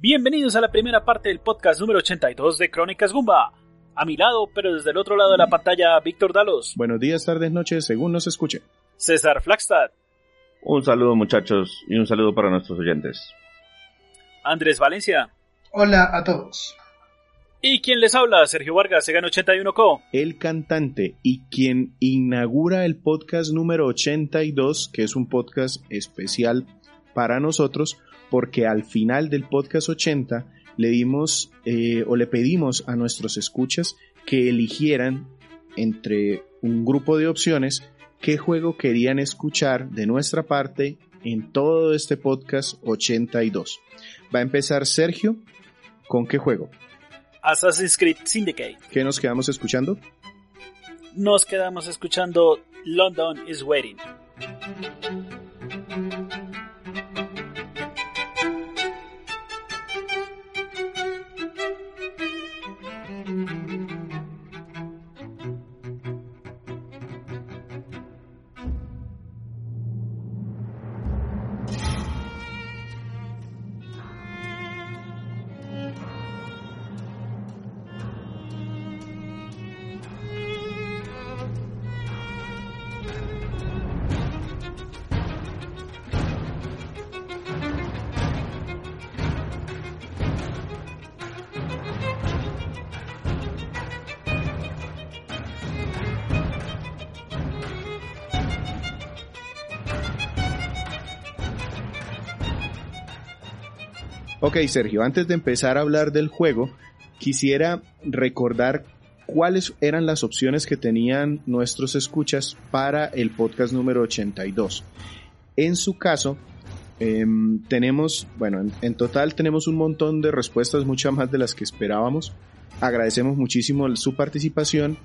Bienvenidos a la primera parte del podcast número 82 de Crónicas Gumba. A mi lado, pero desde el otro lado de la pantalla, Víctor Dalos. Buenos días, tardes, noches, según nos escuche. César Flagstad. Un saludo muchachos y un saludo para nuestros oyentes. Andrés Valencia. Hola a todos. ¿Y quién les habla? Sergio Vargas, Segan 81Co. El cantante y quien inaugura el podcast número 82, que es un podcast especial para nosotros, porque al final del podcast 80 le dimos eh, o le pedimos a nuestros escuchas que eligieran entre un grupo de opciones qué juego querían escuchar de nuestra parte en todo este podcast 82. Va a empezar Sergio. ¿Con qué juego? Assassin's Creed Syndicate. ¿Qué nos quedamos escuchando? Nos quedamos escuchando London is Waiting. Ok, Sergio, antes de empezar a hablar del juego, quisiera recordar cuáles eran las opciones que tenían nuestros escuchas para el podcast número 82. En su caso, em, tenemos, bueno, en, total tenemos un montón de respuestas, muchas más de las que esperábamos. Agradecemos muchísimo su participación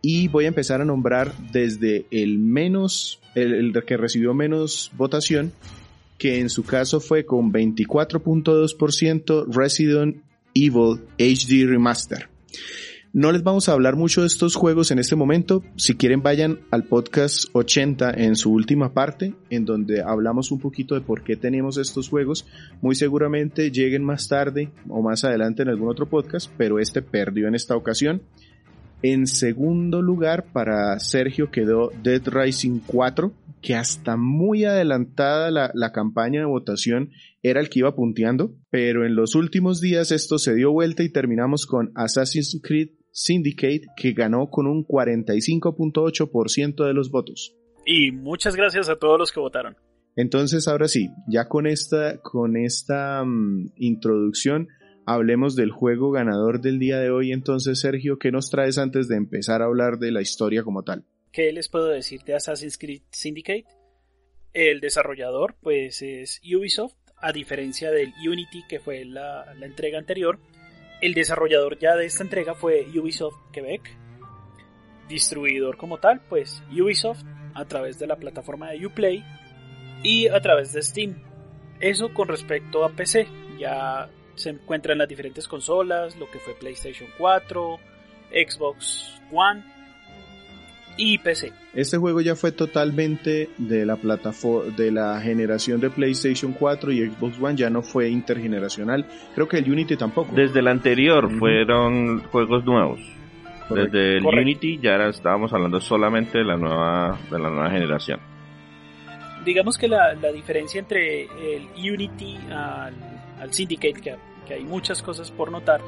y voy a empezar a nombrar desde el menos, el que recibió menos votación que en su caso fue con 24.2% Resident Evil HD Remaster. No les vamos a hablar mucho de estos juegos en este momento. Si quieren vayan al podcast 80 en su última parte, en donde hablamos un poquito de por qué tenemos estos juegos. Muy seguramente lleguen más tarde o más adelante en algún otro podcast, pero este perdió en esta ocasión. En segundo lugar, para Sergio quedó Dead Rising 4, que hasta muy adelantada la, la, campaña de votación era el que iba punteando, pero en los últimos días esto se dio vuelta y terminamos con Assassin's Creed Syndicate, que ganó con un 45.8% de los votos. Y muchas gracias a todos los que votaron. Entonces, ahora sí, ya con esta, con esta um, introducción, hablemos del juego ganador del día de hoy. Entonces, Sergio, ¿qué nos traes antes de empezar a hablar de la historia como tal? ¿Qué les puedo decir de Assassin's Creed Syndicate? El desarrollador, pues, es Ubisoft, a diferencia del Unity, que fue la, la entrega anterior. El desarrollador ya de esta entrega fue Ubisoft Quebec. Distribuidor como tal, pues Ubisoft, a través de la plataforma de Uplay y a través de Steam. Eso con respecto a PC. Ya se encuentra en las diferentes consolas, lo que fue PlayStation 4, Xbox One y PC. Este juego ya fue totalmente de la plataforma de la generación de PlayStation 4 y Xbox One, ya no fue intergeneracional. Creo que el Unity tampoco. Desde el anterior uh -huh. fueron juegos nuevos. Correcto. Desde el Correcto. Unity ya era, estábamos hablando solamente de la nueva de la nueva generación. Digamos que la, la diferencia entre el Unity al, al Syndicate, que, que hay muchas cosas por notar,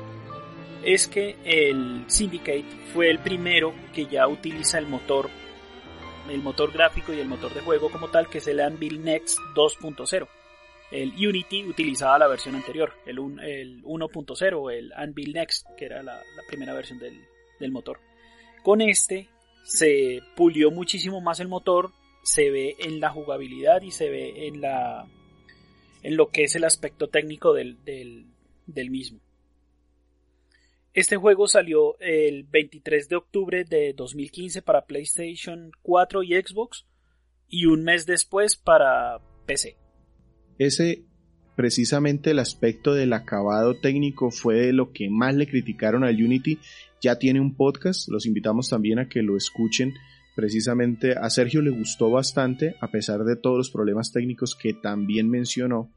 es que el Syndicate fue el primero que ya utiliza el motor, el motor gráfico y el motor de juego como tal, que es el Anvil Next 2.0. El Unity utilizaba la versión anterior, el, el 1.0, el Anvil Next, que era la, primera versión del, motor. Con este se pulió muchísimo más el motor, se ve en la jugabilidad y se ve en la en lo que es el aspecto técnico del mismo. Este juego salió el 23 de octubre de 2015 para PlayStation 4 y Xbox y un mes después para PC. Ese precisamente el aspecto del acabado técnico fue lo que más le criticaron al Unity. Ya tiene un podcast, los invitamos también a que lo escuchen. Precisamente a Sergio le gustó bastante, a pesar de todos los problemas técnicos que también mencionó.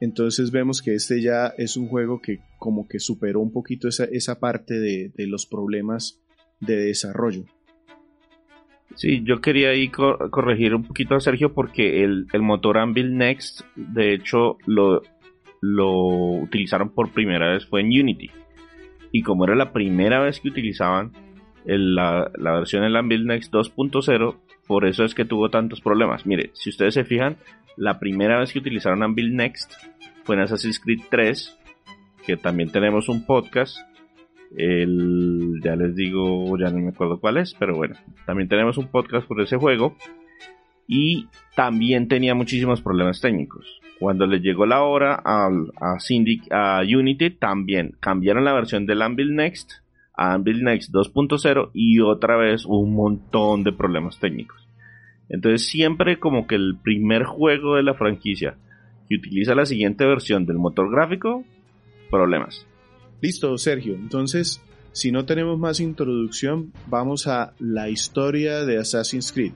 Entonces vemos que este ya es un juego que como que superó un poquito esa, esa parte de, de los problemas de desarrollo. Sí, yo quería ahí corregir un poquito a Sergio porque el, el, motor Anvil Next, de hecho, lo, lo utilizaron por primera vez fue en Unity. Y como era la primera vez que utilizaban la, la, versión del Anvil Next 2.0, por eso es que tuvo tantos problemas. Mire, si ustedes se fijan, la primera vez que utilizaron Anvil Next fue en Assassin's Creed 3, que también tenemos un podcast el, ya les digo, ya no me acuerdo cuál es, pero bueno, también tenemos un podcast por ese juego. Y también tenía muchísimos problemas técnicos. Cuando le llegó la hora a, a, Unity, también cambiaron la versión del Anvil Next a Anvil Next 2.0 y otra vez un montón de problemas técnicos. Entonces siempre como que el primer juego de la franquicia que utiliza la siguiente versión del motor gráfico, problemas. Listo, Sergio. Entonces, si no tenemos más introducción, vamos a la historia de Assassin's Creed.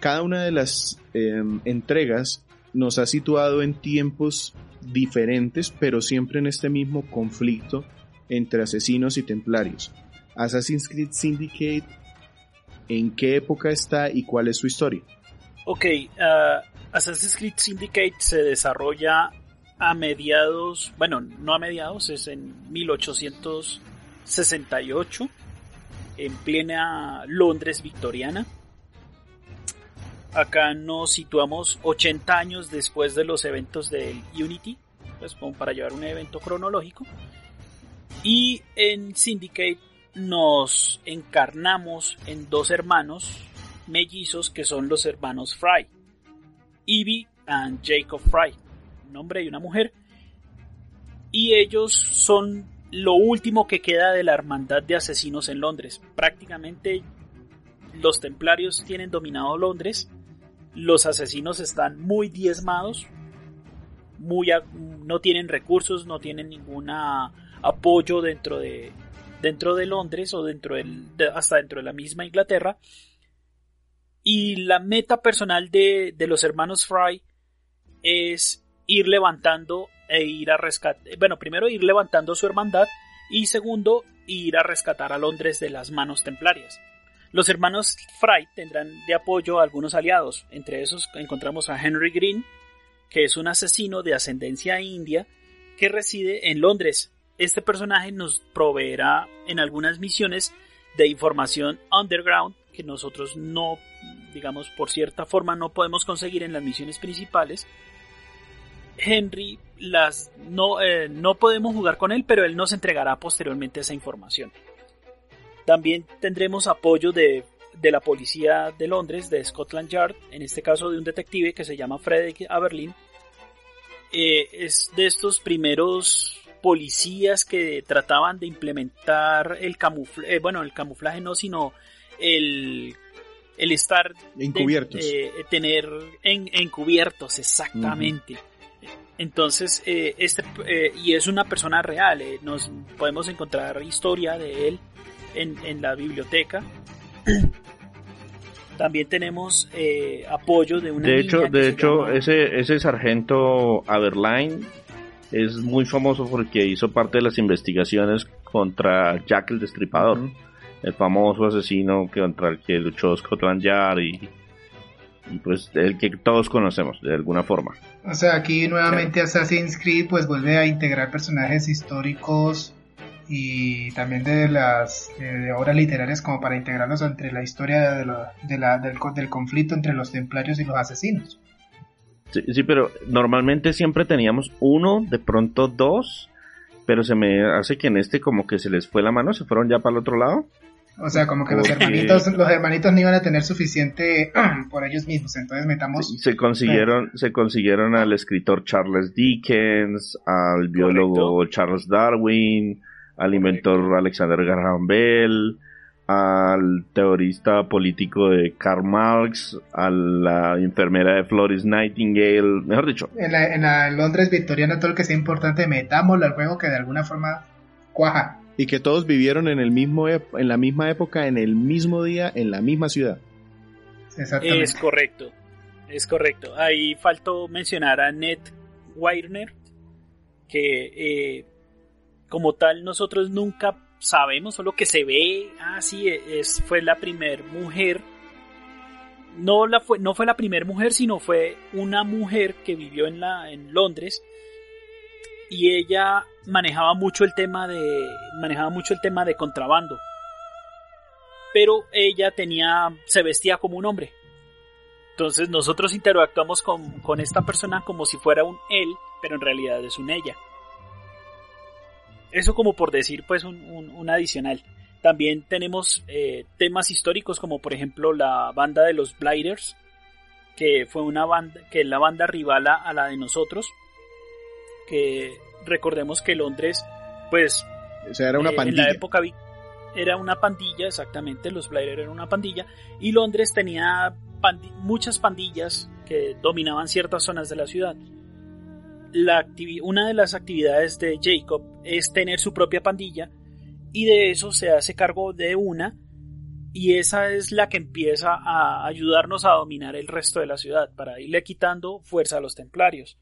Cada una de las em, entregas nos ha situado en tiempos diferentes, pero siempre en este mismo conflicto entre asesinos y templarios. Assassin's Creed Syndicate, ¿en qué época está y cuál es su historia? Ok, uh, Assassin's Creed Syndicate se desarrolla a mediados, bueno, no a mediados, es en 1868, en plena Londres victoriana. Acá nos situamos 80 años después de los eventos del Unity, pues como para llevar un evento cronológico. Y en Syndicate nos encarnamos en dos hermanos mellizos que son los hermanos Fry, Evie and Jacob Fry un hombre y una mujer, y ellos son lo último que queda de la hermandad de asesinos en Londres. Prácticamente los templarios tienen dominado Londres, los asesinos están muy diezmados, muy no tienen recursos, no tienen ningún apoyo dentro de dentro de Londres o dentro del, hasta dentro de la misma Inglaterra. Y la meta personal de, de los hermanos Fry es ir levantando e ir a rescatar, bueno, primero ir levantando su hermandad y segundo, ir a rescatar a Londres de las manos templarias. Los hermanos Fry tendrán de apoyo a algunos aliados, entre esos encontramos a Henry Green, que es un asesino de ascendencia india que reside en Londres. Este personaje nos proveerá en algunas misiones de información underground que nosotros no, digamos, por cierta forma no podemos conseguir en las misiones principales, Henry las no, eh, no podemos jugar con él, pero él nos entregará posteriormente esa información. También tendremos apoyo de, la policía de Londres, de Scotland Yard, en este caso de un detective que se llama Frederick Aberlin. Eh, es de estos primeros policías que trataban de implementar el camuflaje, eh, bueno, el camuflaje no, sino el, el estar encubiertos. tener en, encubiertos, exactamente. Entonces, eh, este, eh, y es una persona real, eh, nos podemos encontrar historia de él en, la biblioteca. También tenemos apoyo de una de hecho, de hecho, ese, ese sargento Aberline es muy famoso porque hizo parte de las investigaciones contra Jack el Destripador, el famoso asesino contra el que luchó Scotland Yard y pues el que todos conocemos de alguna forma. O sea, aquí nuevamente Assassin's Creed pues vuelve a integrar personajes históricos y también de las obras literarias como para integrarlos entre la historia de, la, del, del, conflicto entre los templarios y los asesinos. Sí, sí, pero normalmente siempre teníamos uno, de pronto dos, pero se me hace que en este como que se les fue la mano, se fueron ya para el otro lado. O sea, como que los hermanitos, los hermanitos no iban a tener suficiente por ellos mismos, entonces metamos. Se consiguieron, se consiguieron al escritor Charles Dickens, al biólogo Charles Darwin, al inventor Alexander Graham Bell, al teorista político de Karl Marx, a la enfermera de Florence Nightingale, mejor dicho. En la, en la Londres victoriana todo lo que sea importante metámoslo al juego que de alguna forma cuaja y que todos vivieron en, el mismo, en la misma época, en el mismo día, en la misma ciudad. Es correcto, es correcto. Ahí faltó mencionar a Ned Weirner, que eh, como tal nosotros nunca sabemos, solo que se ve, ah, sí, es, fue la primer mujer, no, la fue, no fue la primera mujer, sino fue una mujer que vivió en, la, en Londres y ella manejaba mucho el tema de manejaba mucho el tema de contrabando. Pero ella tenía se vestía como un hombre. Entonces nosotros interactuamos con, con esta persona como si fuera un él pero en realidad es un ella eso como por decir pues un, un, adicional también tenemos eh, temas históricos como por ejemplo la banda de los Blighters que fue una banda que es la banda rival a la de nosotros que recordemos que Londres, pues... era una pandilla. Eh, en la época era una pandilla, exactamente, los Blair eran una pandilla, y Londres tenía muchas pandillas que dominaban ciertas zonas de la ciudad. Una de las actividades de Jacob es tener su propia pandilla, y de eso se hace cargo de una, y esa es la que empieza a ayudarnos a dominar el resto de la ciudad, para irle quitando fuerza a los templarios.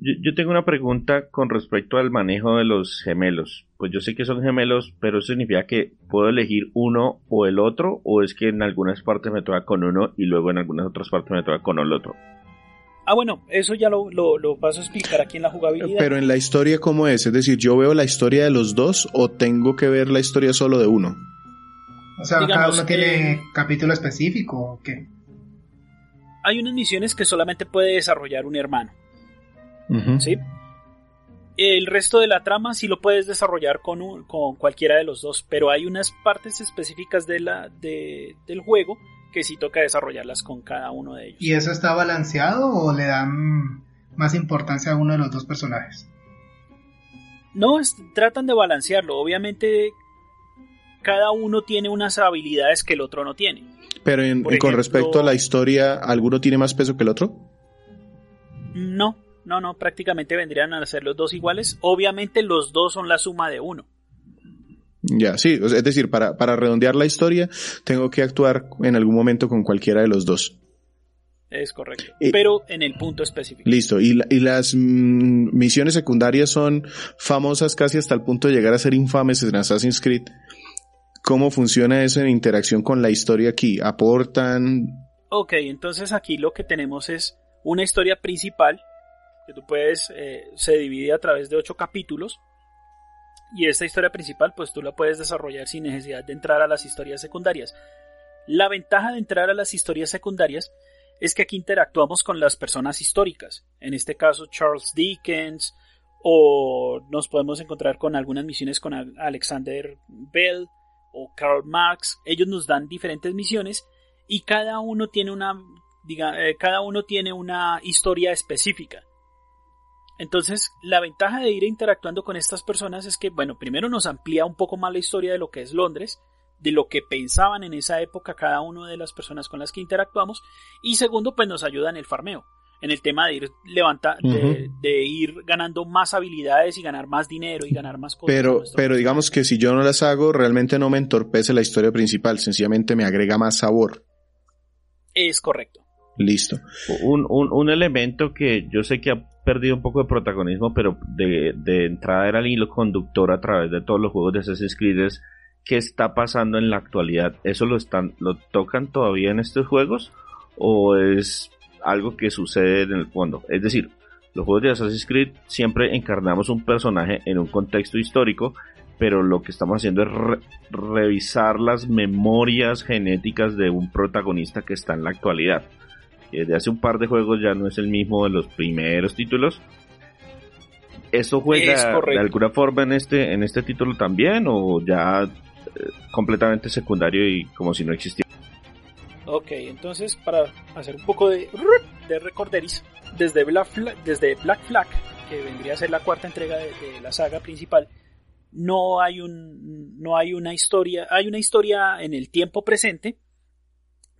Yo, tengo una pregunta con respecto al manejo de los gemelos. Pues yo sé que son gemelos, pero eso significa que puedo elegir uno o el otro, o es que en algunas partes me toca con uno y luego en algunas otras partes me toca con el otro. Ah, bueno, eso ya lo, lo, lo paso a explicar aquí en la jugabilidad. Pero en la historia, ¿cómo es? Es decir, ¿yo veo la historia de los dos o tengo que ver la historia solo de uno? O sea, cada uno tiene capítulo específico o qué? Hay unas misiones que solamente puede desarrollar un hermano. ¿sí? El resto de la trama sí lo puedes desarrollar con, con cualquiera de los dos, pero hay unas partes específicas de la, de, del juego que sí toca desarrollarlas con cada uno de ellos. ¿Y eso está balanceado o le dan más importancia a uno de los dos personajes? No, tratan de balancearlo. Obviamente cada uno tiene unas habilidades que el otro no tiene. Pero con respecto a la historia, ¿alguno tiene más peso que el otro? No, no, no, prácticamente vendrían a ser los dos iguales. Obviamente los dos son la suma de uno. Ya, sí, es decir, para, para redondear la historia, tengo que actuar en algún momento con cualquiera de los dos. Es correcto. pero en el punto específico. Listo. Y, y las mm, misiones secundarias son famosas casi hasta el punto de llegar a ser infames en Assassin's Creed. ¿Cómo funciona eso en interacción con la historia aquí? ¿Aportan? Ok, entonces aquí lo que tenemos es una historia principal que tú puedes, eh, se divide a través de ocho capítulos. Y esta historia principal, pues tú la puedes desarrollar sin necesidad de entrar a las historias secundarias. La ventaja de entrar a las historias secundarias es que aquí interactuamos con las personas históricas. En este caso, Charles Dickens, o nos podemos encontrar con algunas misiones con Alexander Bell o Karl Marx. Ellos nos dan diferentes misiones y cada uno tiene una, diga, eh, cada uno tiene una historia específica. Entonces, la ventaja de ir interactuando con estas personas es que, bueno, primero nos amplía un poco más la historia de lo que es Londres, de lo que pensaban en esa época cada una de las personas con las que interactuamos, y segundo, pues nos ayuda en el farmeo, en el tema de ir levanta, de, ir ganando más habilidades y ganar más dinero y ganar más cosas. Pero, pero digamos que si yo no las hago, realmente no me entorpece la historia principal, sencillamente me agrega más sabor. Es correcto. Listo. Un, un, elemento que yo sé que ha perdido un poco de protagonismo, pero de, de entrada era el hilo conductor a través de todos los juegos de Assassin's Creed es qué está pasando en la actualidad. ¿Eso lo están, lo tocan todavía en estos juegos? ¿O es algo que sucede en el fondo? Es decir, los juegos de Assassin's Creed siempre encarnamos un personaje en un contexto histórico, pero lo que estamos haciendo es revisar las memorias genéticas de un protagonista que está en la actualidad de hace un par de juegos ya no es el mismo de los primeros títulos. ¿Eso juega de alguna forma en este, en este título también o ya eh, completamente secundario y como si no existiera? Ok, entonces para hacer un poco de, de recorderis, desde Black, Flag, desde Black Flag, que vendría a ser la cuarta entrega de, de, la saga principal, no hay un no hay una historia, hay una historia en el tiempo presente,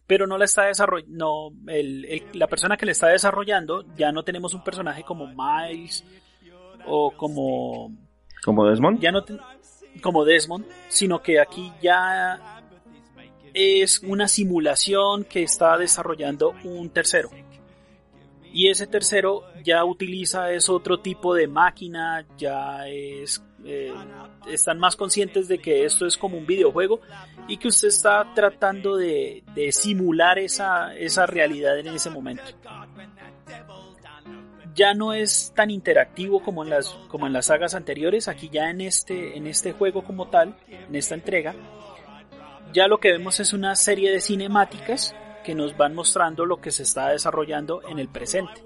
pero no la está desarrollando, no, la persona que le está desarrollando, ya no tenemos un personaje como Miles o como... Como Desmond. Ya no como Desmond, sino que aquí ya es una simulación que está desarrollando un tercero. Y ese tercero ya utiliza es otro tipo de máquina, ya es eh, están más conscientes de que esto es como un videojuego y que usted está tratando de, de simular esa, esa realidad en ese momento. Ya no es tan interactivo como en las como en las sagas anteriores. Aquí ya en este en este juego como tal en esta entrega ya lo que vemos es una serie de cinemáticas que nos van mostrando lo que se está desarrollando en el presente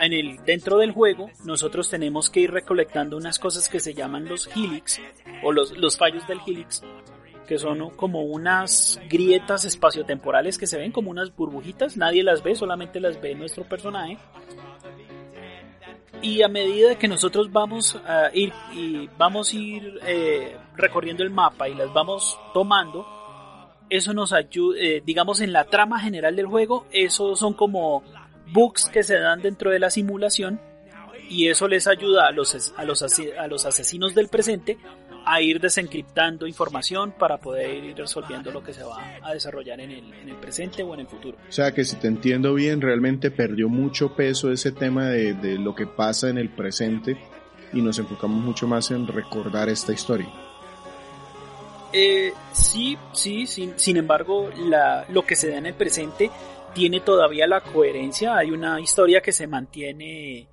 en el dentro del juego nosotros tenemos que ir recolectando unas cosas que se llaman los helix o los, los fallos del helix que son como unas grietas espaciotemporales que se ven como unas burbujitas, nadie las ve, solamente las ve nuestro personaje. Y a medida que nosotros vamos a ir vamos a ir eh, recorriendo el mapa y las vamos tomando, eso nos ayuda, eh, digamos en la trama general del juego, eso son como bugs que se dan dentro de la simulación y eso les ayuda a los, a los, a los asesinos del presente a ir desencriptando información para poder ir resolviendo lo que se va a desarrollar en el, en el presente o en el futuro. O sea que si te entiendo bien, realmente perdió mucho peso ese tema de, de lo que pasa en el presente y nos enfocamos mucho más en recordar esta historia. Eh, sí, sí, sin, sin embargo, la, lo que se da en el presente tiene todavía la coherencia. Hay una historia que se mantiene,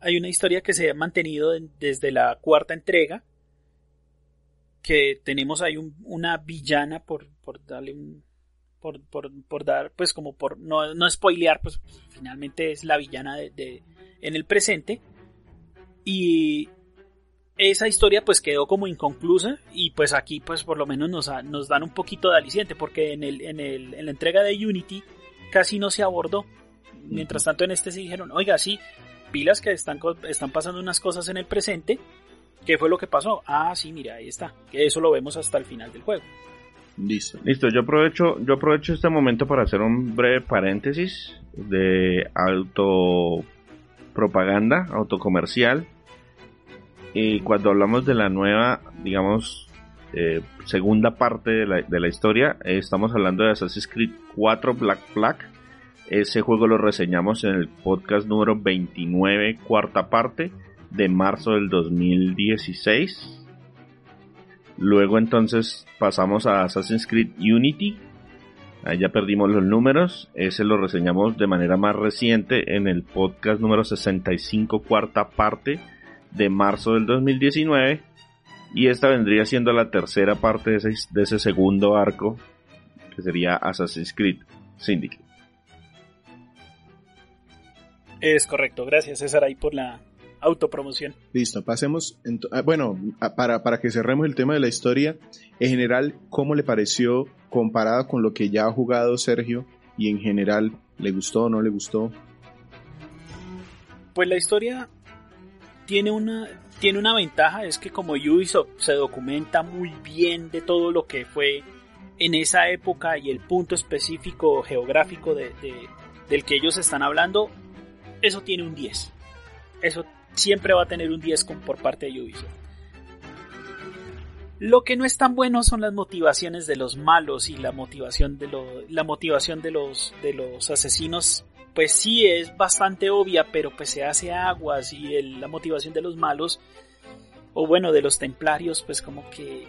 hay una historia que se ha mantenido desde la cuarta entrega, que tenemos ahí una villana por, por darle un, por, por, por, dar, pues como por no, no spoilear, pues finalmente es la villana de, en el presente. Y esa historia pues quedó como inconclusa y pues aquí pues por lo menos nos, nos dan un poquito de aliciente porque en, el, en, el, en la entrega de Unity casi no se abordó. Mientras tanto en este se dijeron, oiga, sí, pilas que están, están pasando unas cosas en el presente ¿Qué fue lo que pasó? Ah, sí, mira, ahí está. Que eso lo vemos hasta el final del juego. Listo. Listo, yo aprovecho, yo aprovecho este momento para hacer un breve paréntesis de autopropaganda, autocomercial. Y cuando hablamos de la nueva, digamos, eh, segunda parte de la, de la historia, eh, estamos hablando de Assassin's Creed 4 Black Flag. Ese juego lo reseñamos en el podcast número 29, cuarta parte de marzo del 2016. Luego entonces pasamos a Assassin's Creed Unity. Ahí ya perdimos los números. Ese lo reseñamos de manera más reciente en el podcast número 65, cuarta parte de marzo del 2019. Y esta vendría siendo la tercera parte de ese, de ese segundo arco, que sería Assassin's Creed Syndicate. Es correcto, gracias César ahí por la, autopromoción. Listo, pasemos. Ah, bueno, para, para que cerremos el tema de la historia, en general, ¿cómo le pareció comparado con lo que ya ha jugado Sergio? Y en general, ¿le gustó o no le gustó? Pues la historia tiene una, tiene una ventaja, es que como Ubisoft se documenta muy bien de todo lo que fue en esa época y el punto específico geográfico de, del que ellos están hablando, eso tiene un 10. Eso siempre va a tener un 10 por parte de Ubisoft. Lo que no es tan bueno son las motivaciones de los malos y la motivación de, la motivación de los, de los asesinos. Pues sí es bastante obvia, pero pues se hace aguas y la motivación de los malos, o bueno, de los templarios, pues como que...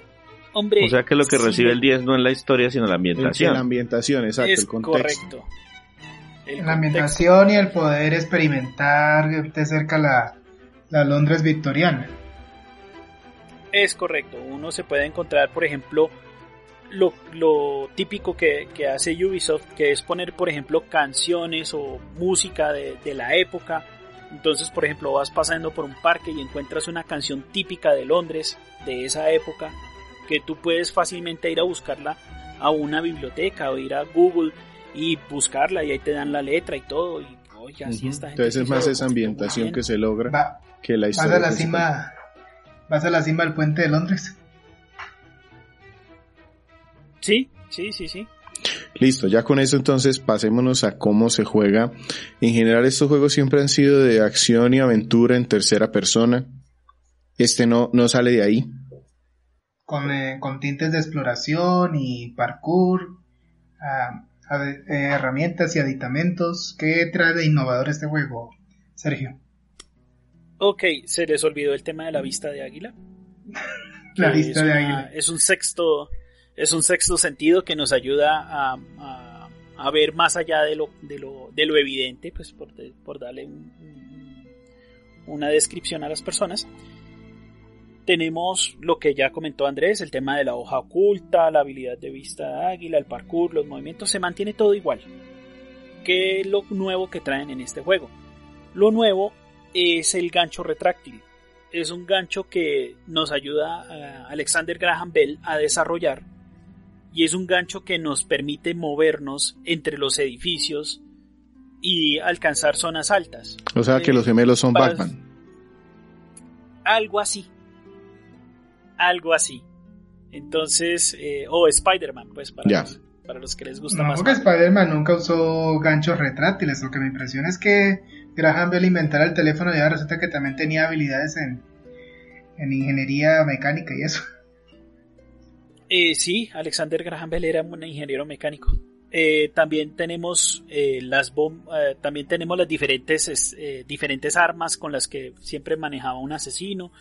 Hombre, o sea que lo que recibe el 10 no es la historia, sino la ambientación. la ambientación, exacto, es el contexto. Correcto. la ambientación y el poder experimentar de cerca la, la Londres victoriana. Es correcto, uno se puede encontrar, por ejemplo, lo, típico que, hace Ubisoft, que es poner, por ejemplo, canciones o música de, la época. Entonces, por ejemplo, vas pasando por un parque y encuentras una canción típica de Londres, de esa época, que tú puedes fácilmente ir a buscarla a una biblioteca o ir a Google y buscarla y ahí te dan la letra y todo. Y, Entonces es más esa ambientación que se logra que la historia. Vas a la cima, vas a la cima del puente de Londres. Sí, sí, sí, sí. Listo, ya con eso entonces pasémonos a cómo se juega. En general estos juegos siempre han sido de acción y aventura en tercera persona. Este no, no sale de ahí. Con, eh, tintes de exploración y parkour. Ah, herramientas y aditamentos. ¿Qué trae de innovador este juego, Sergio? Ok, se les olvidó el tema de la vista de águila. la vista de águila. Es un sexto, es un sexto sentido que nos ayuda a, a, ver más allá de lo, de lo, de lo evidente, pues por, por darle una descripción a las personas. Tenemos lo que ya comentó Andrés, el tema de la hoja oculta, la habilidad de vista de águila, el parkour, los movimientos, se mantiene todo igual. ¿Qué es lo nuevo que traen en este juego? Lo nuevo es el gancho retráctil. Es un gancho que nos ayuda a Alexander Graham Bell a desarrollar y es un gancho que nos permite movernos entre los edificios y alcanzar zonas altas. O sea que los gemelos son Batman. Algo así. Algo así. Entonces, eh, o Spider-Man, pues para, los, para los que les gusta no, más. porque Spider-Man nunca usó ganchos retráctiles. Lo que me impresiona es que Graham Bell inventara el teléfono y ahora resulta que también tenía habilidades en, en ingeniería mecánica y eso. Eh, sí, Alexander Graham Bell era un ingeniero mecánico. Eh, también tenemos eh, las eh, también tenemos las diferentes diferentes armas con las que siempre manejaba un asesino,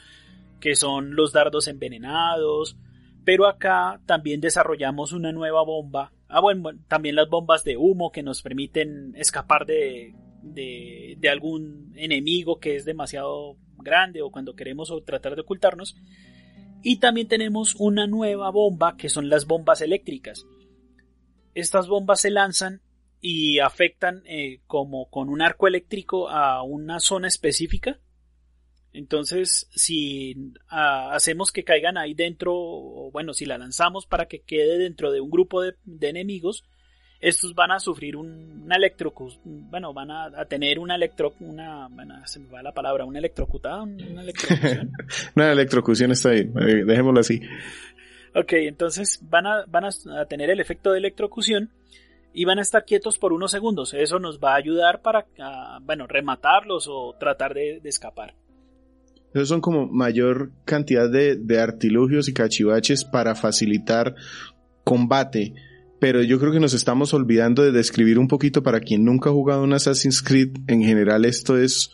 que son los dardos envenenados. Pero acá también desarrollamos una nueva bomba. Ah, bueno, también las bombas de humo que nos permiten escapar de, de, de algún enemigo que es demasiado grande o cuando queremos tratar de ocultarnos. Y también tenemos una nueva bomba que son las bombas eléctricas. Estas bombas se lanzan y afectan eh, como con un arco eléctrico a una zona específica. Entonces, si ah, hacemos que caigan ahí dentro, o bueno, si la lanzamos para que quede dentro de un grupo de, enemigos, estos van a sufrir un, una bueno, van a, tener una electro, una, se me va la palabra, una electrocutada, una electrocución. una electrocución está ahí, eh, dejémoslo así. Ok, entonces van a, van a tener el efecto de electrocución y van a estar quietos por unos segundos. Eso nos va a ayudar para, bueno, rematarlos o tratar de, escapar. Esos son como mayor cantidad de, de, artilugios y cachivaches para facilitar combate. Pero yo creo que nos estamos olvidando de describir un poquito para quien nunca ha jugado un Assassin's Creed. En general esto es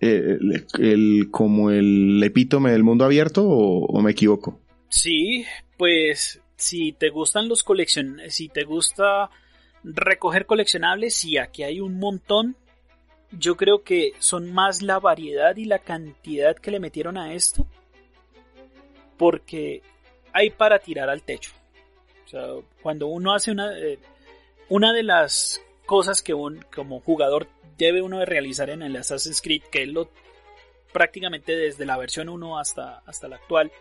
eh, el, como el epítome del mundo abierto o me equivoco. Sí, pues si te gustan los coleccionables, si te gusta recoger coleccionables, sí, aquí hay un montón. Yo creo que son más la variedad y la cantidad que le metieron a esto. Porque hay para tirar al techo. Cuando uno hace una... Eh, una de las cosas que un, como jugador debe uno de realizar en el Assassin's Creed, que es lo prácticamente desde la versión 1 hasta, hasta la actual,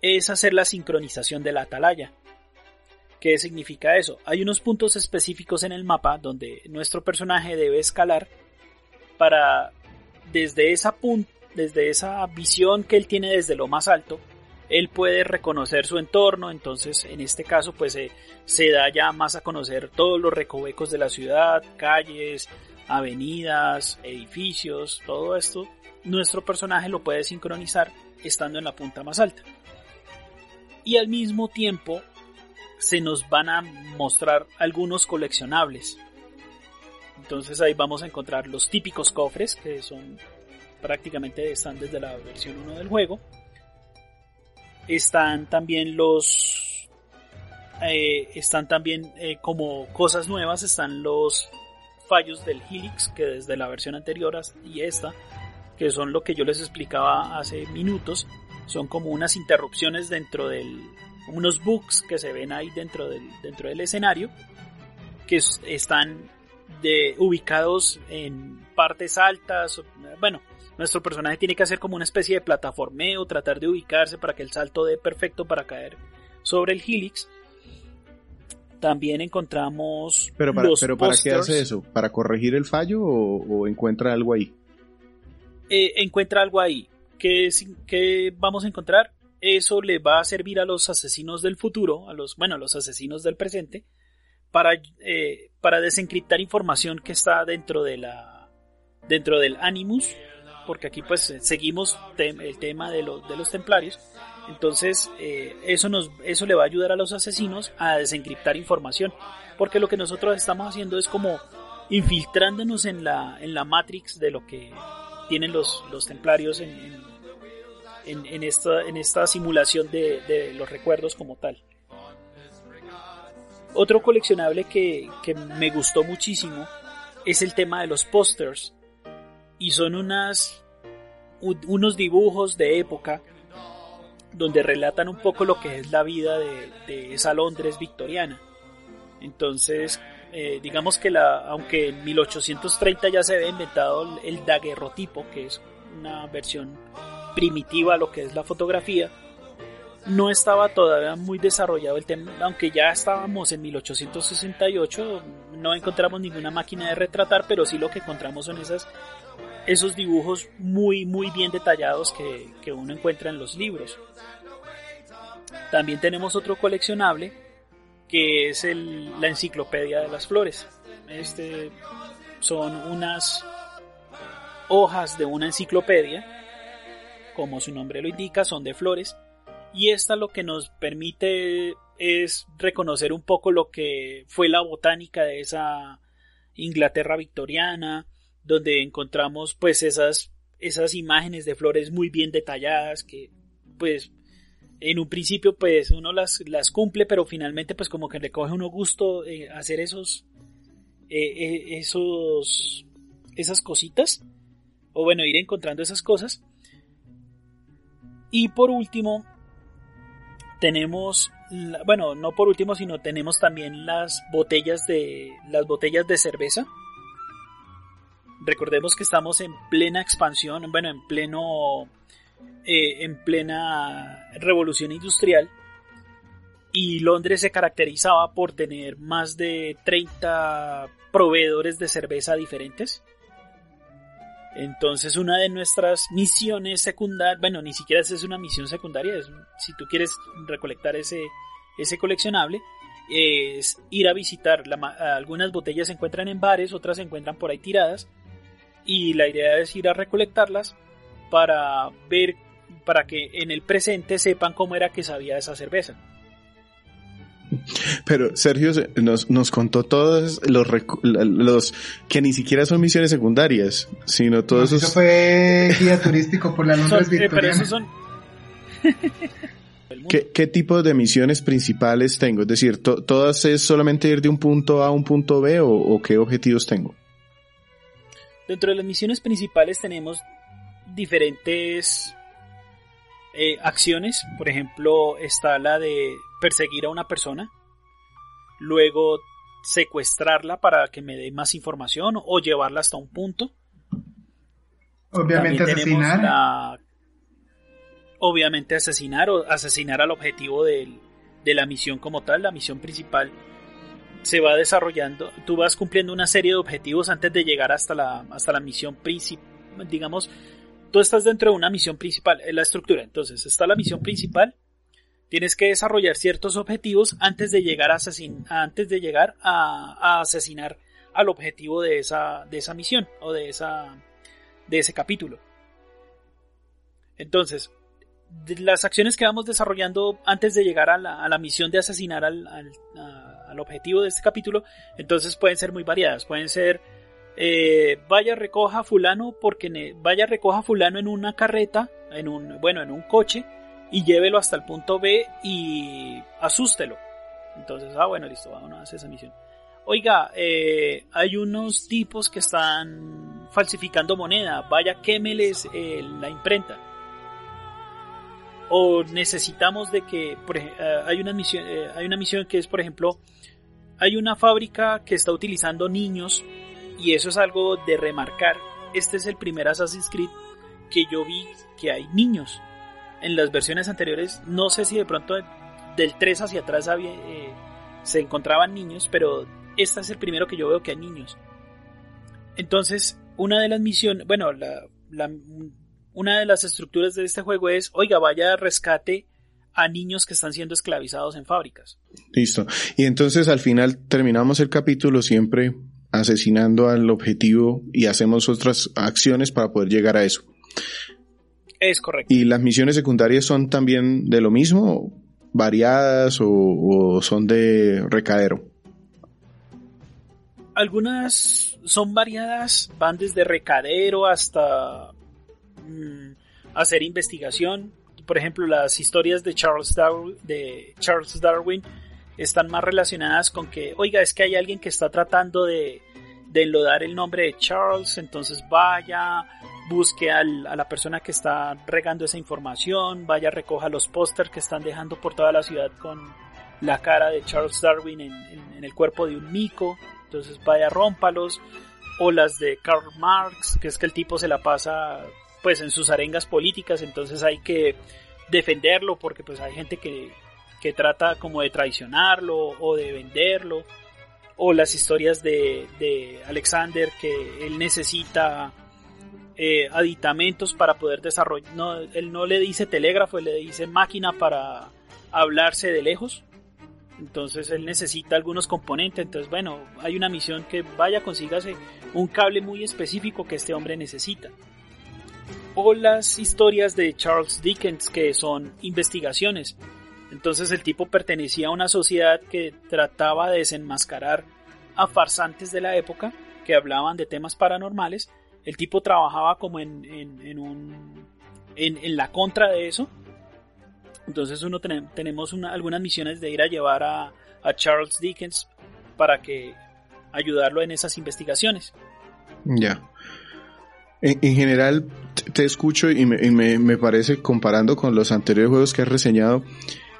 es hacer la sincronización de la atalaya. ¿Qué significa eso? Hay unos puntos específicos en el mapa donde nuestro personaje debe escalar para desde esa desde esa visión que él tiene desde lo más alto, él puede reconocer su entorno, entonces en este caso pues se da ya más a conocer todos los recovecos de la ciudad, calles, avenidas, edificios, todo esto, nuestro personaje lo puede sincronizar estando en la punta más alta y al mismo tiempo se nos van a mostrar algunos coleccionables. Entonces ahí vamos a encontrar los típicos cofres que son prácticamente están desde la versión 1 del juego. Están también los eh, están también eh, como cosas nuevas están los fallos del Helix que desde la versión anterior y esta que son lo que yo les explicaba hace minutos son como unas interrupciones dentro del unos bugs que se ven ahí dentro del dentro del escenario que están de, ubicados en partes altas bueno nuestro personaje tiene que hacer como una especie de plataformeo tratar de ubicarse para que el salto dé perfecto para caer sobre el helix. También encontramos pero para, pero para qué hace eso para corregir el fallo o, encuentra algo ahí eh, encuentra algo ahí. ¿qué, vamos a encontrar? Eso le va a servir a los asesinos del futuro, a los, bueno, a los asesinos del presente, para, eh, para desencriptar información que está dentro de la, dentro del Animus porque aquí pues seguimos el tema de, los de los templarios. Entonces, eh, eso, nos, eso le va a ayudar a los asesinos a desencriptar información, porque lo que nosotros estamos haciendo es como infiltrándonos en la, en la matrix de lo que tienen los, los templarios en, en, esta, en esta simulación de, de los recuerdos como tal. Otro coleccionable que, que, me gustó muchísimo es el tema de los pósters. Y son unas, unos dibujos de época donde relatan un poco lo que es la vida de, esa Londres victoriana. Entonces, eh, digamos que la, aunque en 1830 ya se había inventado el daguerrotipo, que es una versión primitiva a lo que es la fotografía, no estaba todavía muy desarrollado el tema, aunque ya estábamos en 1868, no encontramos ninguna máquina de retratar, pero sí lo que encontramos son esas, esos dibujos muy, muy bien detallados que, que uno encuentra en los libros. También tenemos otro coleccionable que es el, la enciclopedia de las flores. Este son unas hojas de una enciclopedia, como su nombre lo indica, son de flores y esta lo que nos permite es reconocer un poco lo que fue la botánica de esa Inglaterra victoriana, donde encontramos pues esas, esas imágenes de flores muy bien detalladas que pues en un principio pues uno las, las cumple pero finalmente pues como que le coge uno gusto eh, hacer esos eh, eh, esos esas cositas o bueno ir encontrando esas cosas. Y por último tenemos bueno no por último sino tenemos también las botellas de las botellas de cerveza recordemos que estamos en plena expansión bueno en pleno eh, en plena revolución industrial y Londres se caracterizaba por tener más de 30 proveedores de cerveza diferentes. Entonces una de nuestras misiones secundarias, bueno, ni siquiera es una misión secundaria, si tú quieres recolectar ese, ese coleccionable, es ir a visitar, algunas botellas se encuentran en bares, otras se encuentran por ahí tiradas, y la idea es ir a recolectarlas para ver, para que en el presente sepan cómo era que sabía esa cerveza. Pero Sergio nos, nos contó todos los, los que ni siquiera son misiones secundarias, sino todos esos... Eso fue guía turístico por la Londres eh, Victoriana. son... ¿Qué, ¿Qué, tipo de misiones principales tengo? Es decir, ¿todas es solamente ir de un punto A a un punto B o, qué objetivos tengo? Dentro de las misiones principales tenemos diferentes eh, acciones. Por ejemplo, está la de perseguir a una persona, luego secuestrarla para que me dé más información o llevarla hasta un punto. Obviamente asesinar. obviamente asesinar o asesinar al objetivo de la misión como tal, la misión principal se va desarrollando, tú vas cumpliendo una serie de objetivos antes de llegar hasta la, hasta la misión principal, digamos, tú estás dentro de una misión principal, en la estructura, entonces está la misión principal, tienes que desarrollar ciertos objetivos antes de llegar a, antes de llegar a, asesinar al objetivo de esa, de esa misión o de, esa, de ese capítulo. Entonces, las acciones que vamos desarrollando antes de llegar a la, misión de asesinar al, al, objetivo de este capítulo, entonces pueden ser muy variadas. Pueden ser, eh, vaya recoja fulano porque vaya recoja fulano en una carreta, en un, bueno, en un coche, y llévelo hasta el punto B y asústelo. Entonces, ah, bueno, listo, vamos a hacer esa misión. Oiga, eh, hay unos tipos que están falsificando moneda, vaya quémeles eh, la imprenta. O necesitamos de que, por hay, una misión, hay una misión que es, por ejemplo, hay una fábrica que está utilizando niños y eso es algo de remarcar. Este es el primer Assassin's Creed que yo vi que hay niños en las versiones anteriores, no sé si de pronto del 3 hacia atrás había, eh, se encontraban niños, pero este es el primero que yo veo que hay niños. Entonces, una de las misiones, bueno, la, una de las estructuras de este juego es, oiga, vaya a rescate a niños que están siendo esclavizados en fábricas. Listo. Y entonces al final terminamos el capítulo siempre asesinando al objetivo y hacemos otras acciones para poder llegar a eso. Es correcto. ¿Y las misiones secundarias son también de lo mismo? ¿Variadas o, son de recadero? Algunas son variadas, van desde recadero hasta mm, hacer investigación. Por ejemplo, las historias de Charles, Darwin, de Charles Darwin están más relacionadas con que, oiga, es que hay alguien que está tratando de, de enlodar el nombre de Charles, entonces vaya, busque a la persona que está regando esa información, vaya, recoja los pósters que están dejando por toda la ciudad con la cara de Charles Darwin en, el cuerpo de un mico, entonces vaya, rómpalos, o las de Karl Marx, que es que el tipo se la pasa pues en sus arengas políticas, entonces hay que defenderlo porque pues hay gente que, que trata como de traicionarlo o de venderlo, o las historias de, de Alexander que él necesita eh, aditamentos para poder desarrollar. No, él no le dice telégrafo, él le dice máquina para hablarse de lejos. Entonces él necesita algunos componentes. Entonces, bueno, hay una misión que vaya, consígase un cable muy específico que este hombre necesita. O las historias de Charles Dickens, que son investigaciones. Entonces el tipo pertenecía a una sociedad que trataba de desenmascarar a farsantes de la época que hablaban de temas paranormales el tipo trabajaba como en, en, un, en, la contra de eso. Entonces uno tenemos algunas misiones de ir a llevar a, Charles Dickens para que ayudarlo en esas investigaciones. Ya. En, general te escucho y, me, parece comparando con los anteriores juegos que has reseñado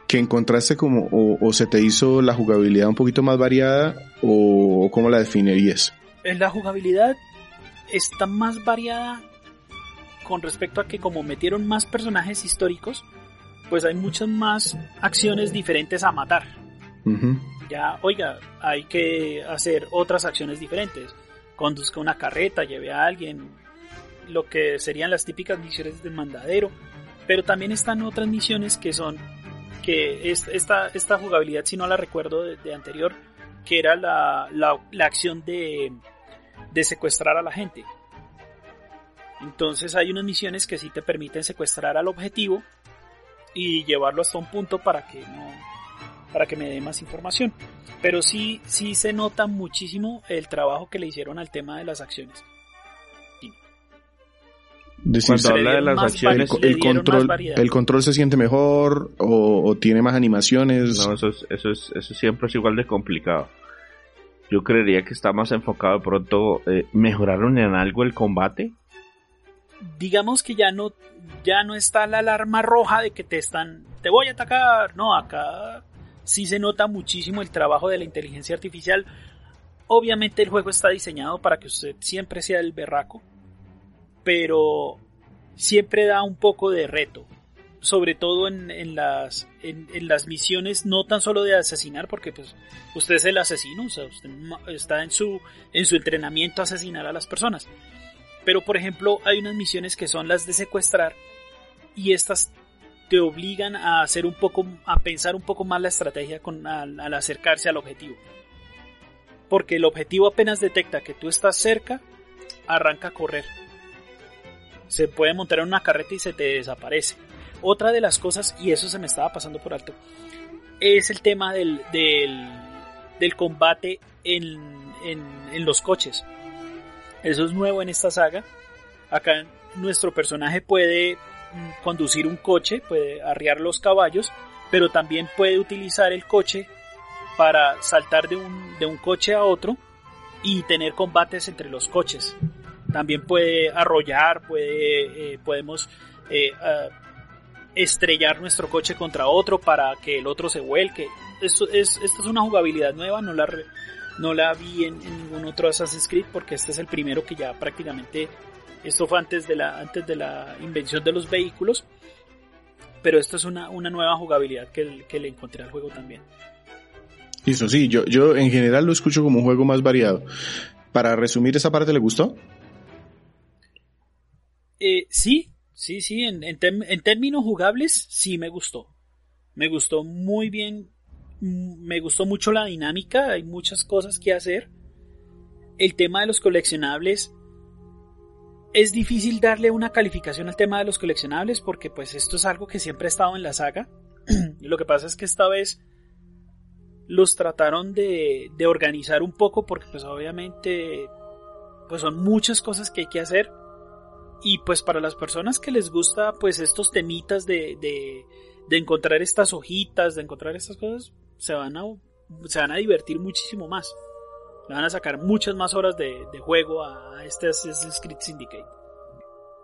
que encontraste como o, se te hizo la jugabilidad un poquito más variada o, o cómo la definirías. En la jugabilidad está más variada con respecto a que como metieron más personajes históricos, pues hay muchas más acciones diferentes a matar. Ya, oiga, hay que hacer otras acciones diferentes. Conduzca una carreta, lleve a alguien, lo que serían las típicas misiones de mandadero. Pero también están otras misiones que son, que esta, esta jugabilidad, si no la recuerdo de, anterior, que era la, la acción de de secuestrar a la gente. Entonces hay unas misiones que sí te permiten secuestrar al objetivo y llevarlo hasta un punto para que no para que me dé más información. Pero sí sí se nota muchísimo el trabajo que le hicieron al tema de las acciones. Cuando habla de las acciones, el, control, el control se siente mejor o, tiene más animaciones. No, eso, eso, es, eso siempre es igual de complicado yo creería que está más enfocado de pronto. Eh, ¿Mejoraron en algo el combate? Digamos que ya no, ya no está la alarma roja de que te están. Te voy a atacar. No, acá sí se nota muchísimo el trabajo de la inteligencia artificial. Obviamente el juego está diseñado para que usted siempre sea el berraco. Pero siempre da un poco de reto sobre todo en, las, en, las misiones, no tan solo de asesinar, porque pues usted es el asesino, o sea, usted está en su, en su entrenamiento a asesinar a las personas. Pero por ejemplo, hay unas misiones que son las de secuestrar y estas te obligan a hacer un poco, a pensar un poco más la estrategia con, al, al acercarse al objetivo. Porque el objetivo apenas detecta que tú estás cerca, arranca a correr. Se puede montar en una carreta y se te desaparece otra de las cosas, y eso se me estaba pasando por alto, es el tema del, del, combate en, en, los coches. Eso es nuevo en esta saga. Acá nuestro personaje puede mm, conducir un coche, puede arriar los caballos, pero también puede utilizar el coche para saltar de un, de un coche a otro y tener combates entre los coches. También puede arrollar, puede, eh, podemos eh, estrellar nuestro coche contra otro para que el otro se vuelque. Esto es, esta es una jugabilidad nueva, no la, no la vi en, ningún otro Assassin's Creed porque este es el primero que ya prácticamente, esto fue antes de la, antes de la invención de los vehículos, pero esto es una, una nueva jugabilidad que, que le encontré al juego también. Listo, sí, yo, yo en general lo escucho como un juego más variado. Para resumir, ¿esa parte le gustó? Eh, sí, Sí, sí, en, términos jugables sí me gustó. Me gustó muy bien, mm, me gustó mucho la dinámica, hay muchas cosas que hacer. El tema de los coleccionables es difícil darle una calificación al tema de los coleccionables porque pues esto es algo que siempre ha estado en la saga. Lo que pasa es que esta vez los trataron de, de organizar un poco porque pues obviamente pues son muchas cosas que hay que hacer y pues para las personas que les gusta pues estos temitas de, de, de encontrar estas hojitas, de encontrar estas cosas, se van a, se van a divertir muchísimo más. Le van a sacar muchas más horas de, de juego a este Assassin's Creed Syndicate.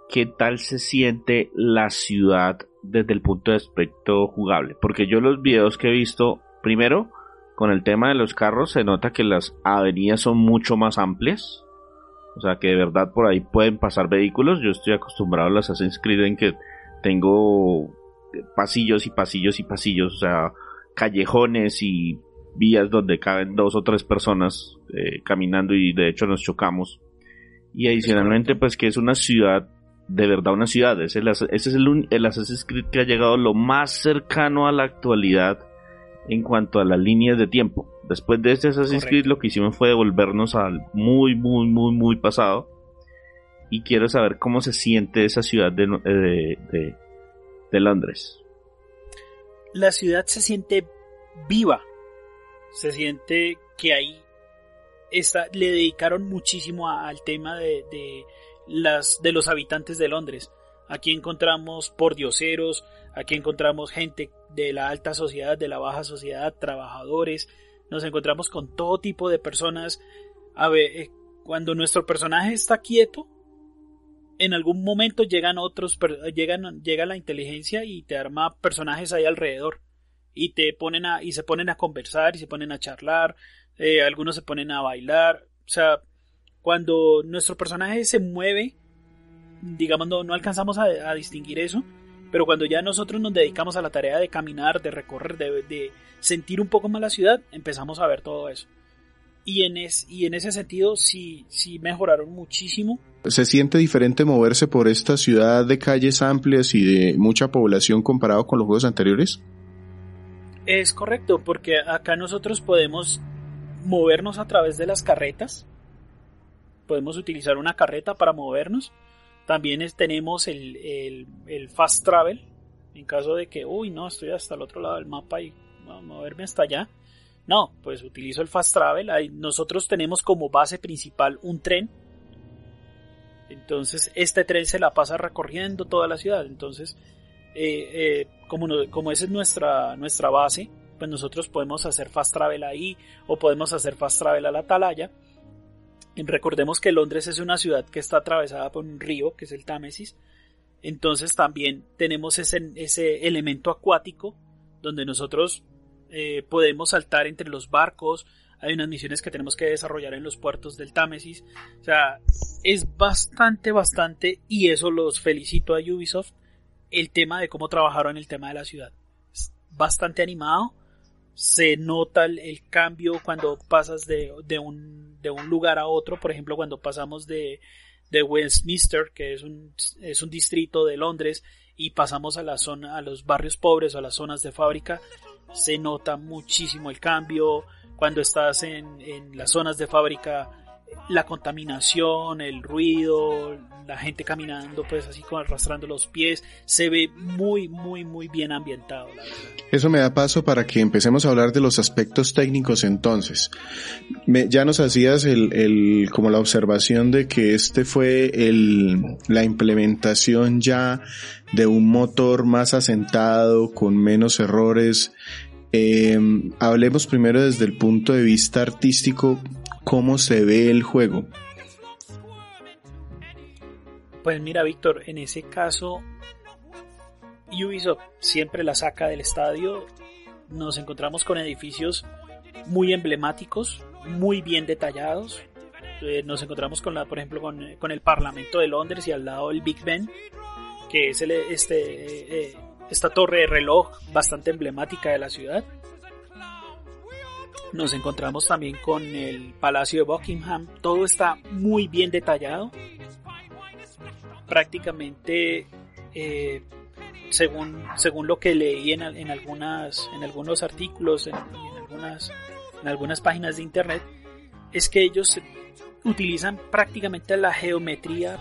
¿Qué tal se siente la ciudad desde el punto de aspecto jugable? Porque yo los videos que he visto, primero, con el tema de los carros, se nota que las avenidas son mucho más amplias. O sea que de verdad por ahí pueden pasar vehículos. Yo estoy acostumbrado a las Assassin's Creed en que tengo pasillos y pasillos y pasillos, o sea, callejones y vías donde caben dos o tres personas eh, caminando y de hecho nos chocamos. Y adicionalmente pues que es una ciudad, de verdad una ciudad, ese es el, el Assassin's Creed que ha llegado lo más cercano a la actualidad en cuanto a las líneas de tiempo. Después de este Assassin's Creed lo que hicimos fue devolvernos al muy, muy, muy, muy pasado. Y quiero saber cómo se siente esa ciudad de, de, de Londres. La ciudad se siente viva, se siente que ahí está, le dedicaron muchísimo al tema de, de, las, de los habitantes de Londres. Aquí encontramos pordioseros, aquí encontramos gente de la alta sociedad, de la baja sociedad, trabajadores, nos encontramos con todo tipo de personas. A ver, eh, cuando nuestro personaje está quieto, en algún momento llegan otros, llegan, llega la inteligencia y te arma personajes ahí alrededor. Y te ponen a, y se ponen a conversar y se ponen a charlar, eh, algunos se ponen a bailar, o sea, cuando nuestro personaje se mueve, digamos, no, no alcanzamos a, distinguir eso, pero cuando ya nosotros nos dedicamos a la tarea de caminar, de recorrer, de, de sentir un poco más la ciudad, empezamos a ver todo eso. Y en, es, y en ese sentido sí, sí mejoraron muchísimo ¿Se siente diferente moverse por esta ciudad de calles amplias y de mucha población comparado con los juegos anteriores? Es correcto, porque acá nosotros podemos movernos a través de las carretas. Podemos utilizar una carreta para movernos. También tenemos el, fast travel. En caso de que, uy, no, estoy hasta el otro lado del mapa y voy a moverme hasta allá. No, pues utilizo el fast travel. Ahí nosotros tenemos como base principal un tren entonces, este tren se la pasa recorriendo toda la ciudad. Entonces, eh, eh, como, como esa es nuestra, nuestra base, pues nosotros podemos hacer fast travel ahí o podemos hacer fast travel a la Atalaya. Recordemos que Londres es una ciudad que está atravesada por un río, que es el Támesis. Entonces también tenemos ese, ese elemento acuático donde nosotros eh, podemos saltar entre los barcos, hay unas misiones que tenemos que desarrollar en los puertos del Támesis. O sea, es bastante, bastante, y eso los felicito a Ubisoft, el tema de cómo trabajaron el tema de la ciudad. Es bastante animado, se nota el, cambio cuando pasas de, de, un, de un lugar a otro, por ejemplo, cuando pasamos de, de Westminster, que es un, es un distrito de Londres, y pasamos a la zona, a los barrios pobres o a las zonas de fábrica, se nota muchísimo el cambio, cuando estás en, en las zonas de fábrica, la contaminación, el ruido, la gente caminando pues así como arrastrando los pies, se ve muy, muy, muy bien ambientado. Eso me da paso para que empecemos a hablar de los aspectos técnicos entonces. Ya nos hacías el, el, como la observación de que este fue el, la implementación ya de un motor más asentado, con menos errores, eh, hablemos primero desde el punto de vista artístico, cómo se ve el juego. Pues mira, Víctor, en ese caso, Ubisoft siempre la saca del estadio. Nos encontramos con edificios muy emblemáticos, muy bien detallados. Eh, nos encontramos con la, por ejemplo, con, el Parlamento de Londres y al lado el Big Ben, que es el, este, eh, esta torre de reloj bastante emblemática de la ciudad. Nos encontramos también con el Palacio de Buckingham. Todo está muy bien detallado. Prácticamente, eh, según, según lo que leí en, en, algunas, en algunos artículos, en, algunas, en algunas páginas de internet, es que ellos utilizan prácticamente la geometría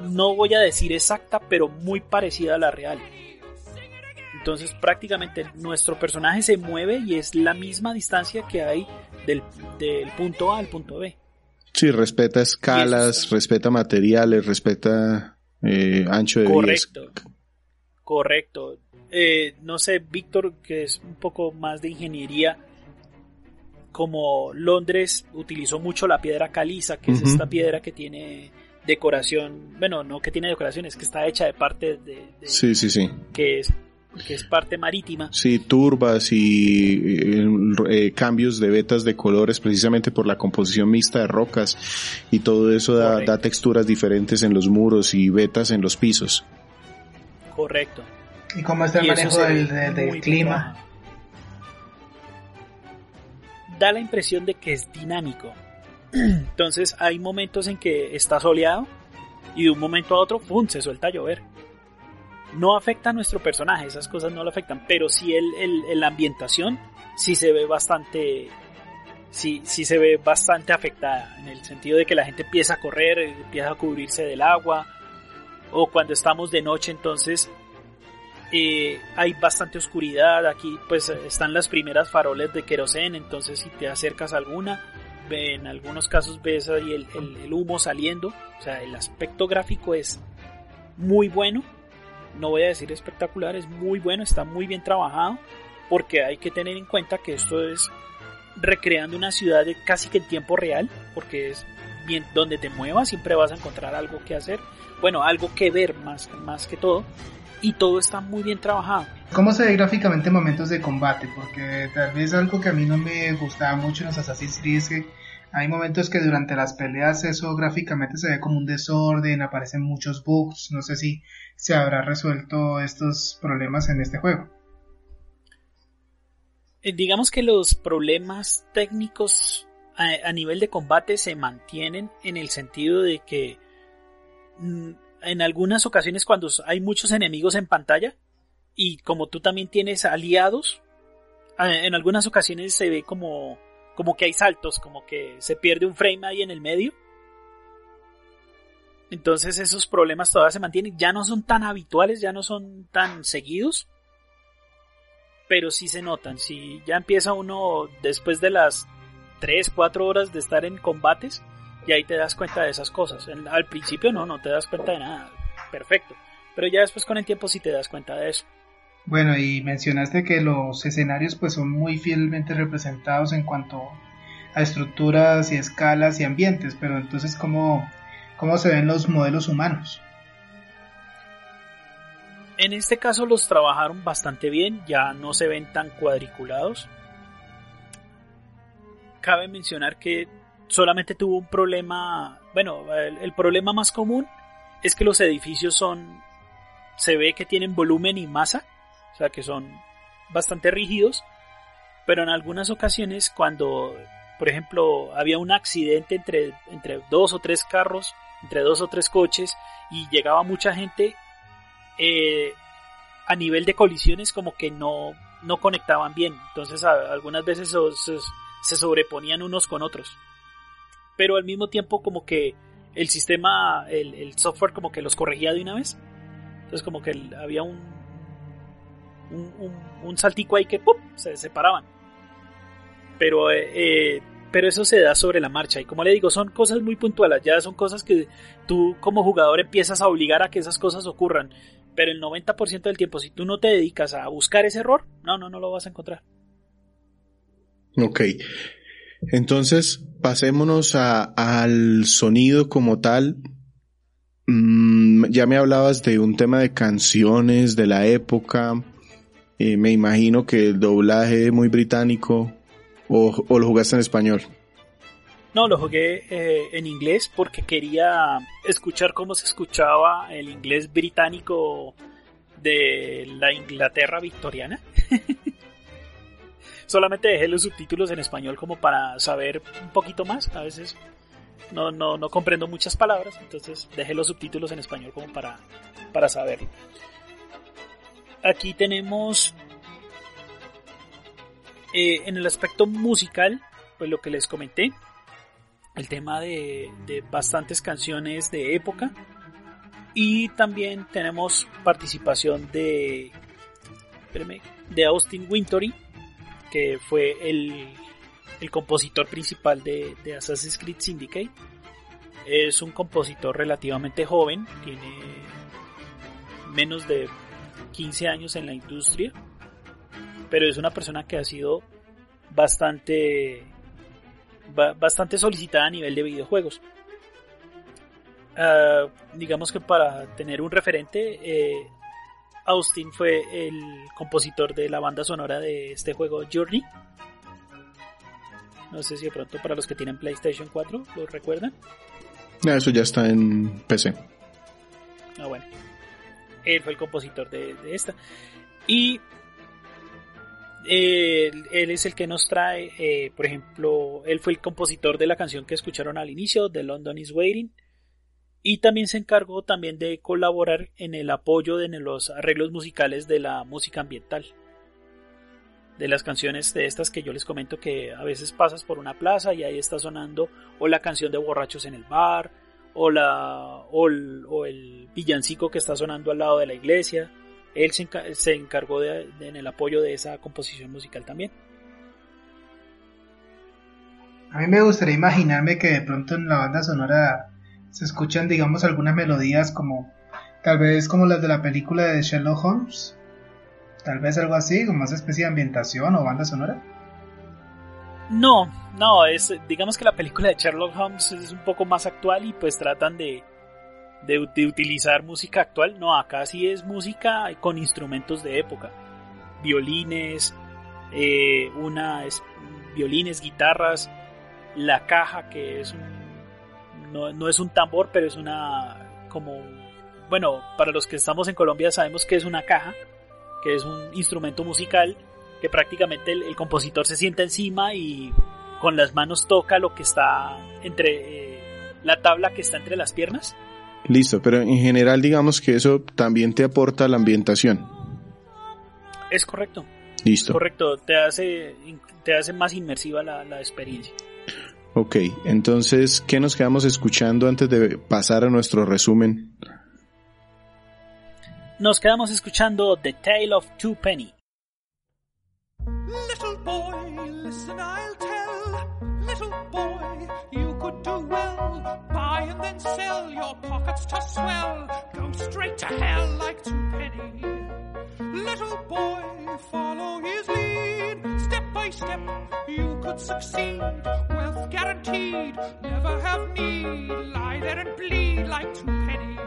no voy a decir exacta, pero muy parecida a la real. Entonces prácticamente nuestro personaje se mueve y es la misma distancia que hay del, punto A al punto B. Sí, respeta escalas, respeta materiales, respeta eh, ancho de Correcto. Correcto. Eh, no sé, Víctor, que es un poco más de ingeniería, como Londres utilizó mucho la piedra caliza, que es esta piedra que tiene decoración, bueno, no que tiene decoración, es que está hecha de parte de... sí, sí, sí. Que es, que es parte marítima. Sí, turbas y eh, eh, cambios de vetas de colores precisamente por la composición mixta de rocas y todo eso da, da texturas diferentes en los muros y vetas en los pisos. Correcto. ¿Y cómo está el manejo del, clima? Da la impresión de que es dinámico. Entonces hay momentos en que está soleado y de un momento a otro ¡pum! se suelta a llover. No afecta a nuestro personaje, esas cosas no lo afectan, pero sí el, la ambientación sí se ve bastante sí, sí se ve bastante afectada en el sentido de que la gente empieza a correr, empieza a cubrirse del agua o cuando estamos de noche entonces eh, hay bastante oscuridad, aquí pues están las primeras faroles de querosén, entonces si te acercas a alguna, en algunos casos ves ahí el, humo saliendo, o sea, el aspecto gráfico es muy bueno, no voy a decir espectacular, es muy bueno, está muy bien trabajado, porque hay que tener en cuenta que esto es recreando una ciudad de casi que en tiempo real, porque es bien donde te muevas siempre vas a encontrar algo que hacer, bueno, algo que ver más, más que todo, y todo está muy bien trabajado. ¿Cómo se ve gráficamente momentos de combate? Porque tal vez algo que a mí no me gustaba mucho en los Assassin's Creed es que hay momentos que durante las peleas eso gráficamente se ve como un desorden, aparecen muchos bugs, no sé si se habrá resuelto estos problemas en este juego. Eh, digamos que los problemas técnicos a, nivel de combate se mantienen en el sentido de que mm, en algunas ocasiones cuando hay muchos enemigos en pantalla y como tú también tienes aliados, en algunas ocasiones se ve como, como que hay saltos, como que se pierde un frame ahí en el medio. Entonces esos problemas todavía se mantienen, ya no son tan habituales, ya no son tan seguidos, pero sí se notan. Si ya empieza uno después de las 3, 4 horas de estar en combates, y ahí te das cuenta de esas cosas. al principio no, no te das cuenta de nada. Perfecto. Pero ya después con el tiempo sí te das cuenta de eso. Bueno, y mencionaste que los escenarios pues son muy fielmente representados en cuanto a estructuras y escalas y ambientes, pero entonces ¿cómo, cómo se ven los modelos humanos? En este caso los trabajaron bastante bien, ya no se ven tan cuadriculados. Cabe mencionar que solamente tuvo un problema, bueno, el, problema más común es que los edificios son, se ve que tienen volumen y masa, o sea que son bastante rígidos, pero en algunas ocasiones cuando, por ejemplo, había un accidente entre, entre dos o tres carros, entre dos o tres coches y llegaba mucha gente, eh, a nivel de colisiones como que no, no conectaban bien, entonces algunas veces se sobreponían unos con otros pero al mismo tiempo como que el sistema, el, software como que los corregía de una vez. Entonces como que había un, un, un, saltico ahí que se separaban. Pero, eh, eh, pero eso se da sobre la marcha y como le digo, son cosas muy puntuales, ya son cosas que tú como jugador empiezas a obligar a que esas cosas ocurran. Pero el 90% del tiempo, si tú no te dedicas a buscar ese error, no, no, no lo vas a encontrar. Ok. Entonces, pasémonos al sonido como tal. Mm, ya me hablabas de un tema de canciones de la época. Eh, me imagino que el doblaje muy británico o, lo jugaste en español. No, lo jugué eh, en inglés porque quería escuchar cómo se escuchaba el inglés británico de la Inglaterra victoriana. solamente dejé los subtítulos en español como para saber un poquito más. A veces no, no, no comprendo muchas palabras, entonces dejé los subtítulos en español como para, para saberlo. Aquí tenemos eh, en el aspecto musical, pues lo que les comenté, el tema de, de bastantes canciones de época. Y también tenemos participación de, de Austin Wintory, que fue el, el compositor principal de, de, Assassin's Creed Syndicate. Es un compositor relativamente joven, tiene menos de 15 años en la industria, pero es una persona que ha sido bastante bastante solicitada a nivel de videojuegos. Ah, digamos que para tener un referente, eh, Austin fue el compositor de la banda sonora de este juego Journey. No sé si de pronto para los que tienen PlayStation 4 lo recuerdan. Eso ya está en PC. Ah, bueno. Él fue el compositor de, esta. Y él, es el que nos trae, eh, por ejemplo, él fue el compositor de la canción que escucharon al inicio, de London is Waiting y también se encargó también de colaborar en el apoyo de los arreglos musicales de la música ambiental. De las canciones de estas que yo les comento que a veces pasas por una plaza y ahí está sonando o la canción de borrachos en el bar o, la, o, el, villancico que está sonando al lado de la iglesia. Él se, encargó de, en el apoyo de esa composición musical también. A mí me gustaría imaginarme que de pronto en la banda sonora se escuchan, digamos, algunas melodías como tal vez como las de la película de Sherlock Holmes. Tal vez algo así, como esa especie de ambientación o banda sonora. No, no, es digamos que la película de Sherlock Holmes es un poco más actual y pues tratan de, de, utilizar música actual. No, acá sí es música con instrumentos de época. Violines, eh, una, violines, guitarras, la caja que es un no, es un tambor, pero es una como bueno, para los que estamos en Colombia sabemos que es una caja, que es un instrumento musical que prácticamente el, compositor se sienta encima y con las manos toca lo que está entre eh, la tabla que está entre las piernas. Listo, pero en general digamos que eso también te aporta la ambientación. Es correcto. Listo. Correcto, te hace, te hace más inmersiva la, la experiencia. Ok, entonces, ¿qué nos quedamos escuchando antes de pasar a nuestro resumen? Nos quedamos escuchando The Tale of Two Penny. Little boy, listen, I'll tell. Could do well. Buy and then sell, your pockets to swell. Go straight to hell like two penny. Little boy, follow his lead. Step by step, you could succeed. Wealth guaranteed, never have need. Lie there and bleed like two penny.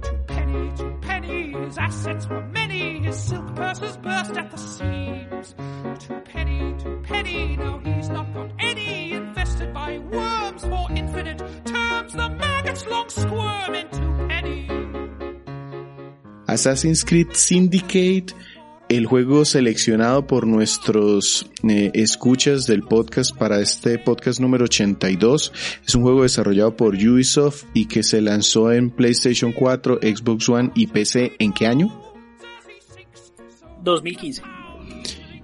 Two penny, two penny. His assets were many. His silk purses burst at the seams. Two penny, two penny. Now Assassin's Creed Syndicate, el juego seleccionado por nuestros eh, escuchas del podcast para este podcast número 82. Es un juego desarrollado por Ubisoft y que se lanzó en PlayStation 4, Xbox One y PC. ¿En qué año? 2015.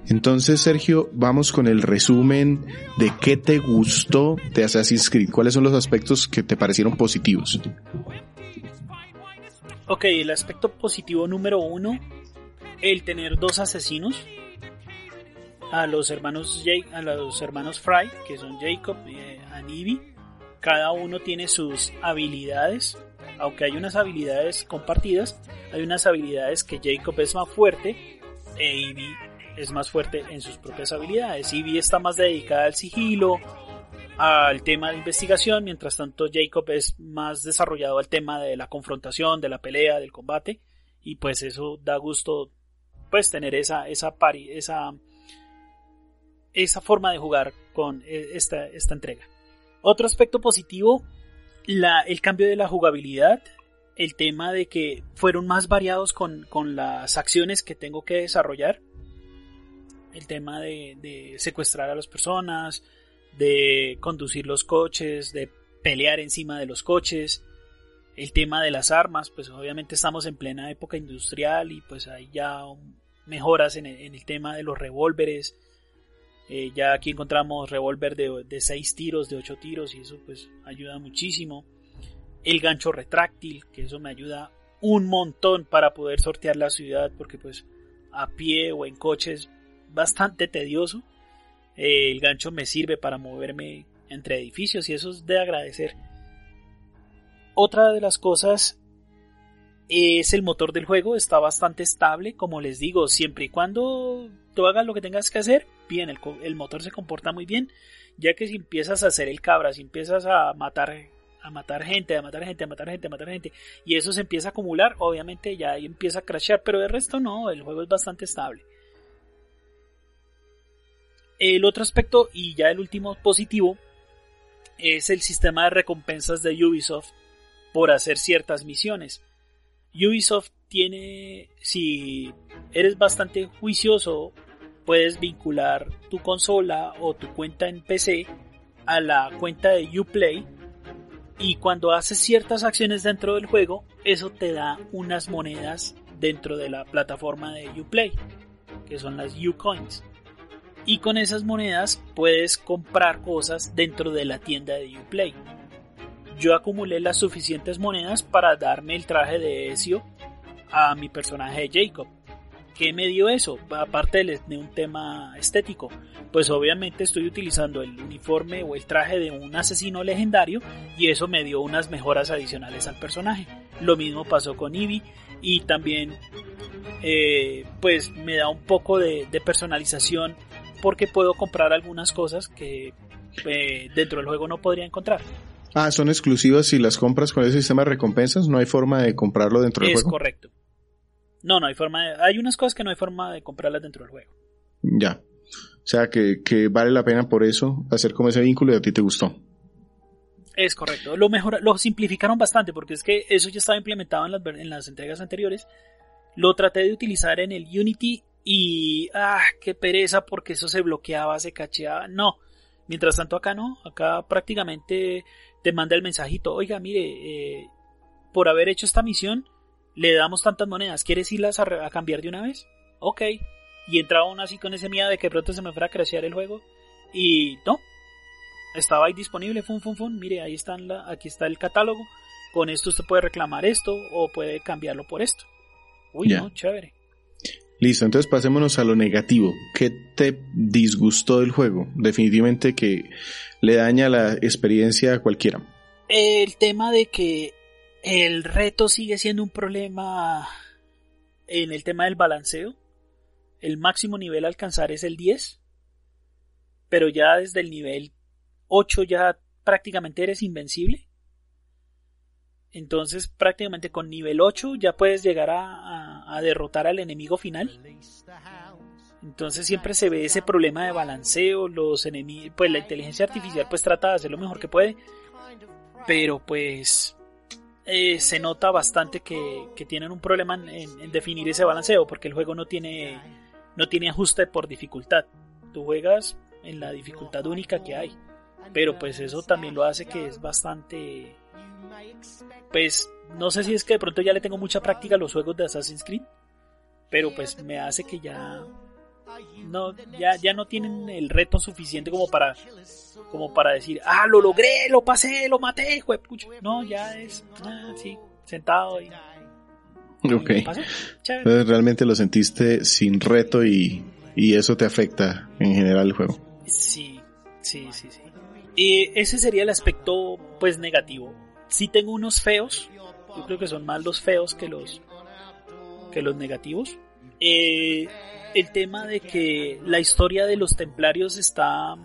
Entonces, Sergio, vamos con el resumen de qué te gustó de Assassin's Creed. ¿Cuáles son los aspectos que te parecieron positivos? Ok, el aspecto positivo número uno, el tener dos asesinos. A los hermanos Jake, a los hermanos Fry, que son Jacob y eh. Cada uno tiene sus habilidades. Aunque hay unas habilidades compartidas, hay unas habilidades que Jacob es más fuerte e es más fuerte en sus propias habilidades. Ivy está más dedicada al sigilo, al tema de investigación, mientras tanto Jacob es más desarrollado al tema de la confrontación, de la pelea, del combate, y pues eso da gusto pues tener esa esa esa esa forma de jugar con e, esta, esta entrega. Otro aspecto positivo, la, el cambio de la jugabilidad, el tema de que fueron más variados con, con las acciones que tengo que desarrollar, el tema de, de secuestrar a las personas, de conducir los coches, de pelear encima de los coches, el tema de las armas, pues obviamente estamos en plena época industrial y pues hay ya mejoras en el, tema de los revólveres. Eh, ya aquí encontramos revólver de, de 6 tiros, de 8 tiros y eso pues ayuda muchísimo. el gancho retráctil, que eso me ayuda un montón para poder sortear la ciudad, porque pues a pie o en coche es bastante tedioso. El gancho me sirve para moverme entre edificios y eso es de agradecer. Otra de las cosas es el motor del juego, está bastante estable, como les digo, siempre y cuando tú hagas lo que tengas que hacer, bien, el, motor se comporta muy bien, ya que si empiezas a hacer el cabra, si empiezas a matar a matar gente, a matar gente, a matar gente, a matar gente, y eso se empieza a acumular, obviamente ya ahí empieza a crashear, pero de resto no, el juego es bastante estable. El otro aspecto, y ya el último positivo, es el sistema de recompensas de Ubisoft por hacer ciertas misiones. Ubisoft tiene, si eres bastante juicioso, puedes vincular tu consola o tu cuenta en PC a la cuenta de Uplay y cuando haces ciertas acciones dentro del juego, eso te da unas monedas dentro de la plataforma de Uplay, que son las Ucoins. Y con esas monedas puedes comprar cosas dentro de la tienda de Uplay yo acumulé las suficientes monedas para darme el traje de Ezio a mi personaje Jacob. ¿Qué me dio eso? Aparte de un tema estético, pues obviamente estoy utilizando el uniforme o el traje de un asesino legendario y eso me dio unas mejoras adicionales al personaje. Lo mismo pasó con Eevee y también eh, pues me da un poco de, personalización porque puedo comprar algunas cosas que eh, dentro del juego no podría encontrar. Ah, son exclusivas si las compras con ese sistema de recompensas, no hay forma de comprarlo dentro del juego. Es correcto. No, no hay forma de... Hay unas cosas que no hay forma de comprarlas dentro del juego. Ya. O sea que, vale la pena por eso hacer como ese vínculo y a ti te gustó. Es correcto. Lo mejor, lo simplificaron bastante porque es que eso ya estaba implementado en las, en las entregas anteriores. Lo traté de utilizar en el Unity y ah, qué pereza porque eso se bloqueaba, se cacheaba. No. Mientras tanto acá no, acá prácticamente te manda el mensajito, oiga, mire, eh, por haber hecho esta misión, le damos tantas monedas, ¿quieres irlas a, cambiar de una vez? Ok. Y entraba aún así con ese miedo de que pronto se me fuera a crashear el juego. Y no. Estaba ahí disponible, fun, fun, fun. Mire, ahí está la, aquí está el catálogo. Con esto usted puede reclamar esto o puede cambiarlo por esto. Uy, no, chévere. Listo, entonces pasémonos a lo negativo. ¿Qué te disgustó del juego? Definitivamente que le daña la experiencia a cualquiera. El tema de que el reto sigue siendo un problema en el tema del balanceo. El máximo nivel a alcanzar es el 10. Pero ya desde el nivel 8 ya prácticamente eres invencible. Entonces prácticamente con nivel 8 ya puedes llegar a, derrotar al enemigo final. Entonces siempre se ve ese problema de balanceo, los enemigos, pues la inteligencia artificial pues trata de hacer lo mejor que puede, pero pues eh, se nota bastante que, tienen un problema en, definir ese balanceo, porque el juego no tiene, no tiene ajuste por dificultad. Tú juegas en la dificultad única que hay, pero pues eso también lo hace que es bastante pues no sé si es que de pronto ya le tengo mucha práctica a los juegos de Assassin's Creed, pero pues me hace que ya no ya ya no tienen el reto suficiente como para como para decir, "Ah, lo logré, lo pasé, lo maté, No, ya es ah, sí, sentado y Ok. realmente lo sentiste sin reto y, y eso te afecta en general el juego. Sí, sí, sí, sí. Y ese sería el aspecto pues negativo sí tengo unos feos. Yo creo que son más los feos que los que los negativos. Eh, el tema de que la historia de los templarios está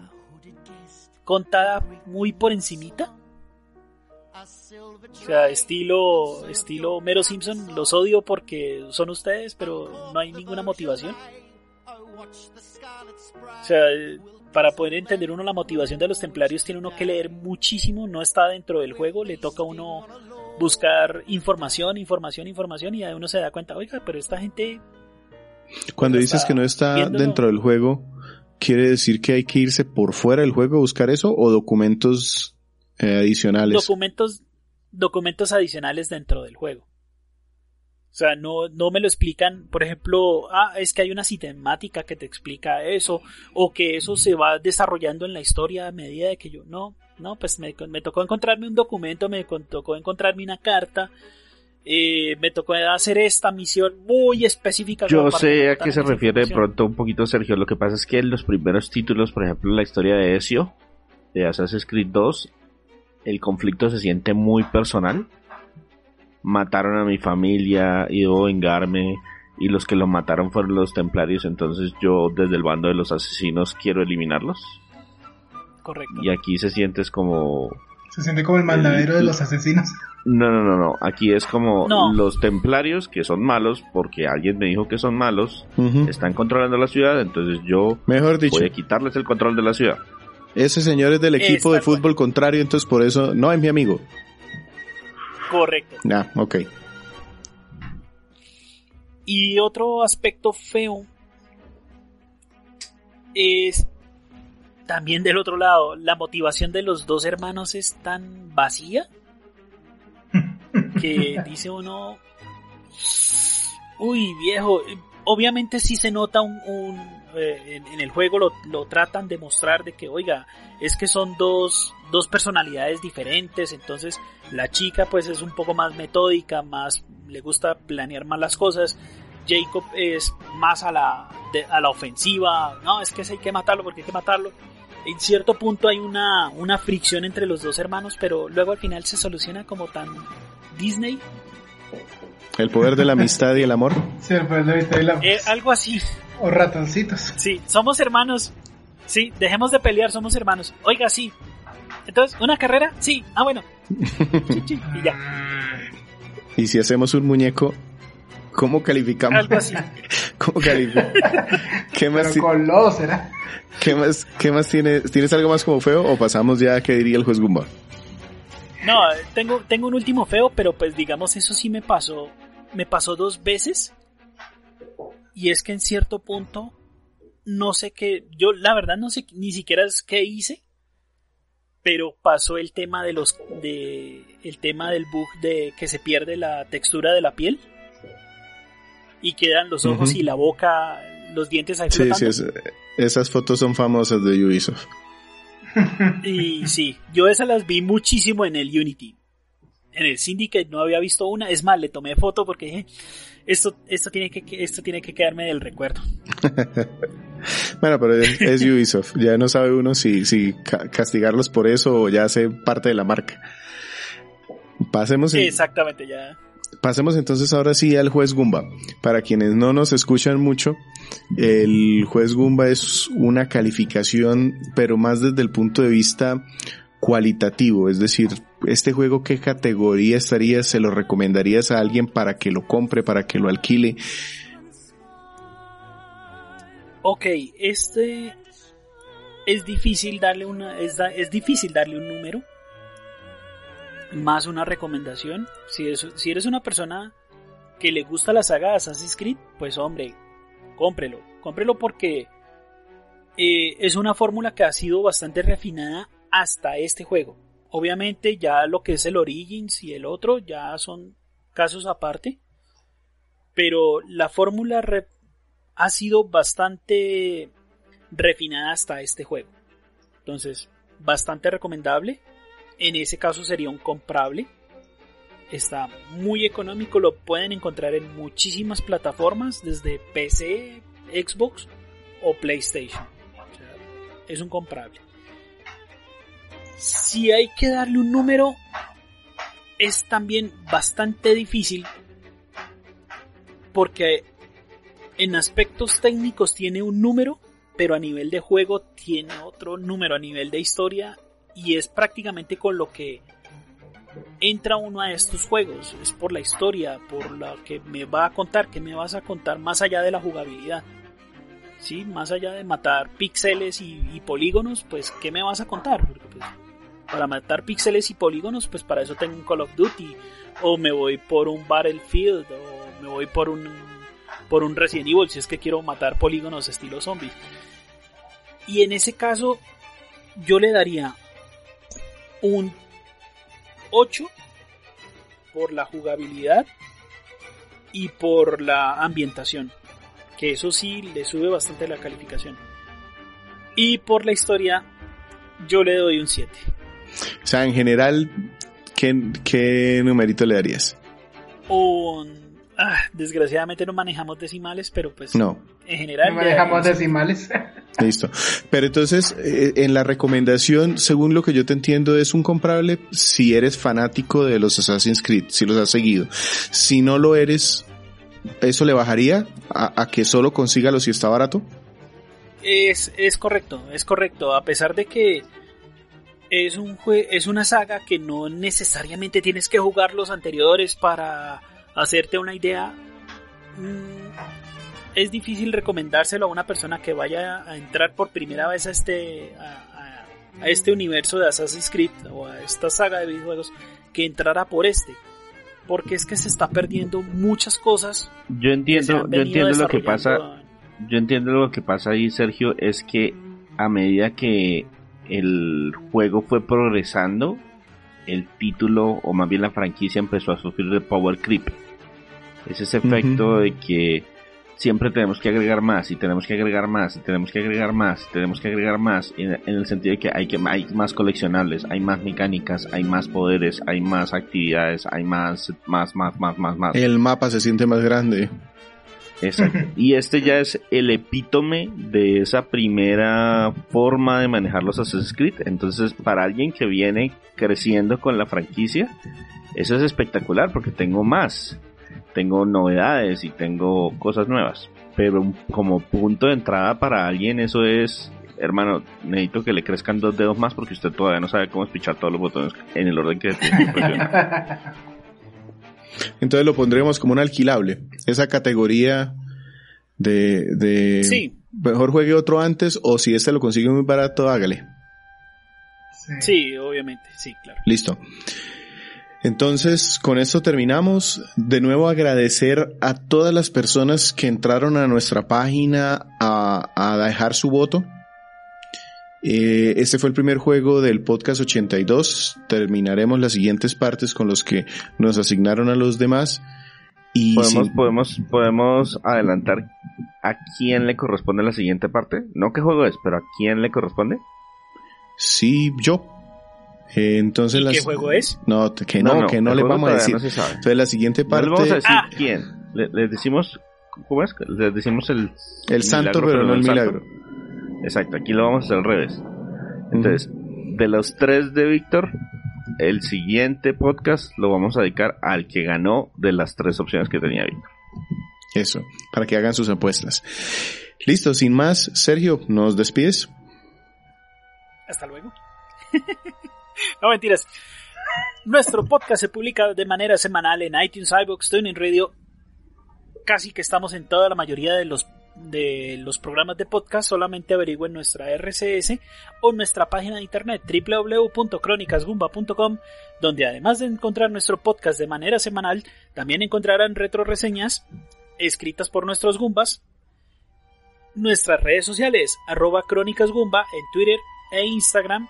contada muy por encimita. O sea, estilo, estilo Mero Simpson, los odio porque son ustedes, pero no hay ninguna motivación. O sea, para poder entender uno la motivación de los templarios tiene uno que leer muchísimo, no está dentro del juego, le toca a uno buscar información, información, información y ahí uno se da cuenta, oiga, pero esta gente... Cuando dices que no está dentro del juego, ¿quiere decir que hay que irse por fuera del juego a buscar eso o documentos eh, adicionales? Documentos, documentos adicionales dentro del juego. O sea, no, no me lo explican, por ejemplo, ah, es que hay una cinemática que te explica eso, o que eso se va desarrollando en la historia a medida de que yo, no, ¿no? Pues me, tocó encontrarme un documento, me tocó encontrarme una carta, eh, me tocó hacer esta misión muy específica. Yo sé a qué se refiere de pronto un poquito Sergio, lo que pasa es que en los primeros títulos, por ejemplo la historia de Ezio, de Assassin's Creed 2, el conflicto se siente muy personal. Mataron a mi familia y debo vengarme y los que lo mataron fueron los templarios, entonces yo desde el bando de los asesinos quiero eliminarlos. Correcto. Y aquí se siente como... Se siente como el mandadero de los asesinos. No, no, no, no. Aquí es como los templarios que son malos porque alguien me dijo que son malos, están controlando la ciudad, entonces yo Mejor dicho. voy a quitarles el control de la ciudad. Ese señor es del equipo de fútbol contrario, entonces por eso no es mi amigo. Correcto. Ah, ok. Y otro aspecto feo es también del otro lado, la motivación de los dos hermanos es tan vacía que dice uno, uy viejo, obviamente sí se nota un, eh, en, el juego lo, lo, tratan de mostrar de que, oiga, es que son dos, dos personalidades diferentes, entonces la chica pues es un poco más metódica, más le gusta planear más las cosas, Jacob es más a la, a la ofensiva, no, es que hay que matarlo porque hay que matarlo. En cierto punto hay una, una fricción entre los dos hermanos, pero luego al final se soluciona como tan Disney. El poder de la amistad y el amor. Sí, el poder de la amistad y el amor. Eh, algo así. O ratoncitos. Sí, somos hermanos. Sí, dejemos de pelear, somos hermanos. Oiga, sí. Entonces, ¿una carrera? Sí. Ah, bueno. y ya. Y si hacemos un muñeco, ¿cómo calificamos? Algo así. ¿Cómo calificamos? ¿Qué más? Pero con lodo será. ¿Qué más, qué más tienes? ¿Tienes algo más como feo o pasamos ya a qué diría el juez Gumba? No, tengo, tengo un último feo, pero pues digamos eso sí me pasó. Me pasó dos veces. Y es que en cierto punto, no sé qué, yo la verdad no sé ni siquiera es qué hice, pero pasó el tema de los, de, el tema del bug de que se pierde la textura de la piel y quedan los ojos y la boca, los dientes ahí Sí, sí, esas fotos son famosas de Ubisoft. Y sí, yo esas las vi muchísimo en el Unity. En el Syndicate no había visto una. Es más, le tomé foto porque dije, esto, esto, tiene, que, esto tiene que quedarme del recuerdo. bueno, pero es, Ubisoft. Ya no sabe uno si, si castigarlos por eso o ya hace parte de la marca. Pasemos. Exactamente, ya. Pasemos entonces ahora sí al juez Gumba. Para quienes no nos escuchan mucho, el juez Gumba es una calificación, pero más desde el punto de vista cualitativo, es decir, este juego qué categoría estaría, se lo recomendarías a alguien para que lo compre, para que lo alquile. Ok, este es difícil darle una, es, es difícil darle un número, más una recomendación. Si, si eres una persona que le gusta la saga de Assassin's Creed, pues hombre, cómprelo. Cómprelo porque eh, es una fórmula que ha sido bastante refinada hasta este juego. Obviamente ya lo que es el Origins y el otro ya son casos aparte. Pero la fórmula ha sido bastante refinada hasta este juego. Entonces, bastante recomendable. En ese caso sería un comprable. Está muy económico, lo pueden encontrar en muchísimas plataformas, desde PC, Xbox o PlayStation. es un comprable. Si hay que darle un número, es también bastante difícil porque en aspectos técnicos tiene un número, pero a nivel de juego tiene otro número, a nivel de historia y es prácticamente con lo que entra uno a estos juegos, es por la historia, por lo que me va a contar, que me vas a contar más allá de la jugabilidad. ¿Sí? Más allá de matar píxeles y, polígonos, pues ¿qué me vas a contar? Porque, pues, para matar píxeles y polígonos, pues para eso tengo un Call of Duty, o me voy por un Battlefield, o me voy por un por un Resident Evil si es que quiero matar polígonos estilo zombies. Y en ese caso yo le daría un 8 por la jugabilidad y por la ambientación. Que eso sí le sube bastante la calificación. Y por la historia, yo le doy un 7. O sea, en general, ¿qué, qué numerito le darías? Un... ah, desgraciadamente no manejamos decimales, pero pues No. en general... No manejamos le- decimales. Listo. Pero entonces, eh, en la recomendación, según lo que yo te entiendo, es un comprable si eres fanático de los Assassin's Creed, si los has seguido. Si no lo eres, ¿eso le bajaría a, a que solo consígalo si está barato? Es, es correcto, es correcto. A pesar de que es un jue- es una saga que no necesariamente tienes que jugar los anteriores para hacerte una idea. mm, Es difícil recomendárselo a una persona que vaya a entrar por primera vez a este a, a- a este universo de Assassin's Creed o a esta saga de videojuegos que entrara por este. Porque es que se está perdiendo muchas cosas. Yo entiendo, yo entiendo lo que pasa, yo entiendo lo que pasa ahí, Sergio, es que a medida que el juego fue progresando, el título, o más bien la franquicia, empezó a sufrir de power creep. Es ese efecto de que siempre tenemos que agregar más, y tenemos que agregar más, y tenemos que agregar más, y tenemos que agregar más, en, en el sentido de que hay, que hay más coleccionables, hay más mecánicas, hay más poderes, hay más actividades, hay más, más, más, más, más, más. El mapa se siente más grande. Exacto. Y este ya es el epítome de esa primera forma de manejar los Assassin's Creed. Entonces, para alguien que viene creciendo con la franquicia, eso es espectacular porque tengo más. Tengo novedades y tengo cosas nuevas. Pero como punto de entrada para alguien eso es, hermano, necesito que le crezcan dos dedos más porque usted todavía no sabe cómo espichar todos los botones en el orden que tiene que. Entonces lo pondremos como un alquilable. Esa categoría de, de Sí. mejor juegue otro antes o si este lo consigue muy barato, hágale. Sí, obviamente, sí, claro. Listo. Entonces, con esto terminamos. De nuevo agradecer a todas las personas que entraron a nuestra página a, a dejar su voto. Eh, este fue el primer juego del podcast 82. Terminaremos las siguientes partes con los que nos asignaron a los demás. Y podemos, sin- podemos, podemos adelantar a quién le corresponde la siguiente parte. No qué juego es, pero a quién le corresponde. sí, yo. Eh, entonces ¿Y las- qué juego es? No, que no, que no el le vamos a decir. No se sabe. Entonces la siguiente No parte, le vamos a decir Ah. quién. Le- les decimos, ¿cómo es? Les decimos el, el santo, milagro, pero no el santo. Exacto, aquí lo vamos a hacer al revés. Entonces, de los tres de Víctor, el siguiente podcast lo vamos a dedicar al que ganó de las tres opciones que tenía Víctor. Eso, para que hagan sus apuestas. Listo, sin más, Sergio, ¿nos despides? Hasta luego. no mentiras. Nuestro podcast se publica de manera semanal en iTunes, iBooks, TuneIn Radio. Casi que estamos en toda la mayoría de los de los programas de podcast. Solamente averigüen nuestra RCS o nuestra página de internet www.cronicasgumba.com, donde además de encontrar nuestro podcast de manera semanal, también encontrarán retro reseñas escritas por nuestros Gumbas. Nuestras redes sociales, arroba crónicasgumba en Twitter e Instagram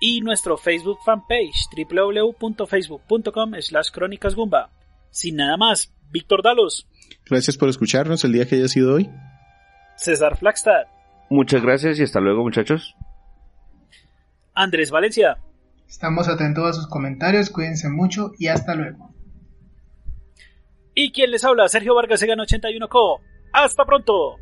y nuestro Facebook fanpage www.facebook.com slash crónicasgumba. Sin nada más, Víctor Dalos, Gracias por escucharnos el día que haya sido hoy. César Flagstad, Muchas gracias y hasta luego muchachos. Andrés Valencia Estamos atentos a sus comentarios, cuídense mucho y hasta luego. y quien les habla, Sergio Vargas Egan 81 Co. ¡Hasta pronto!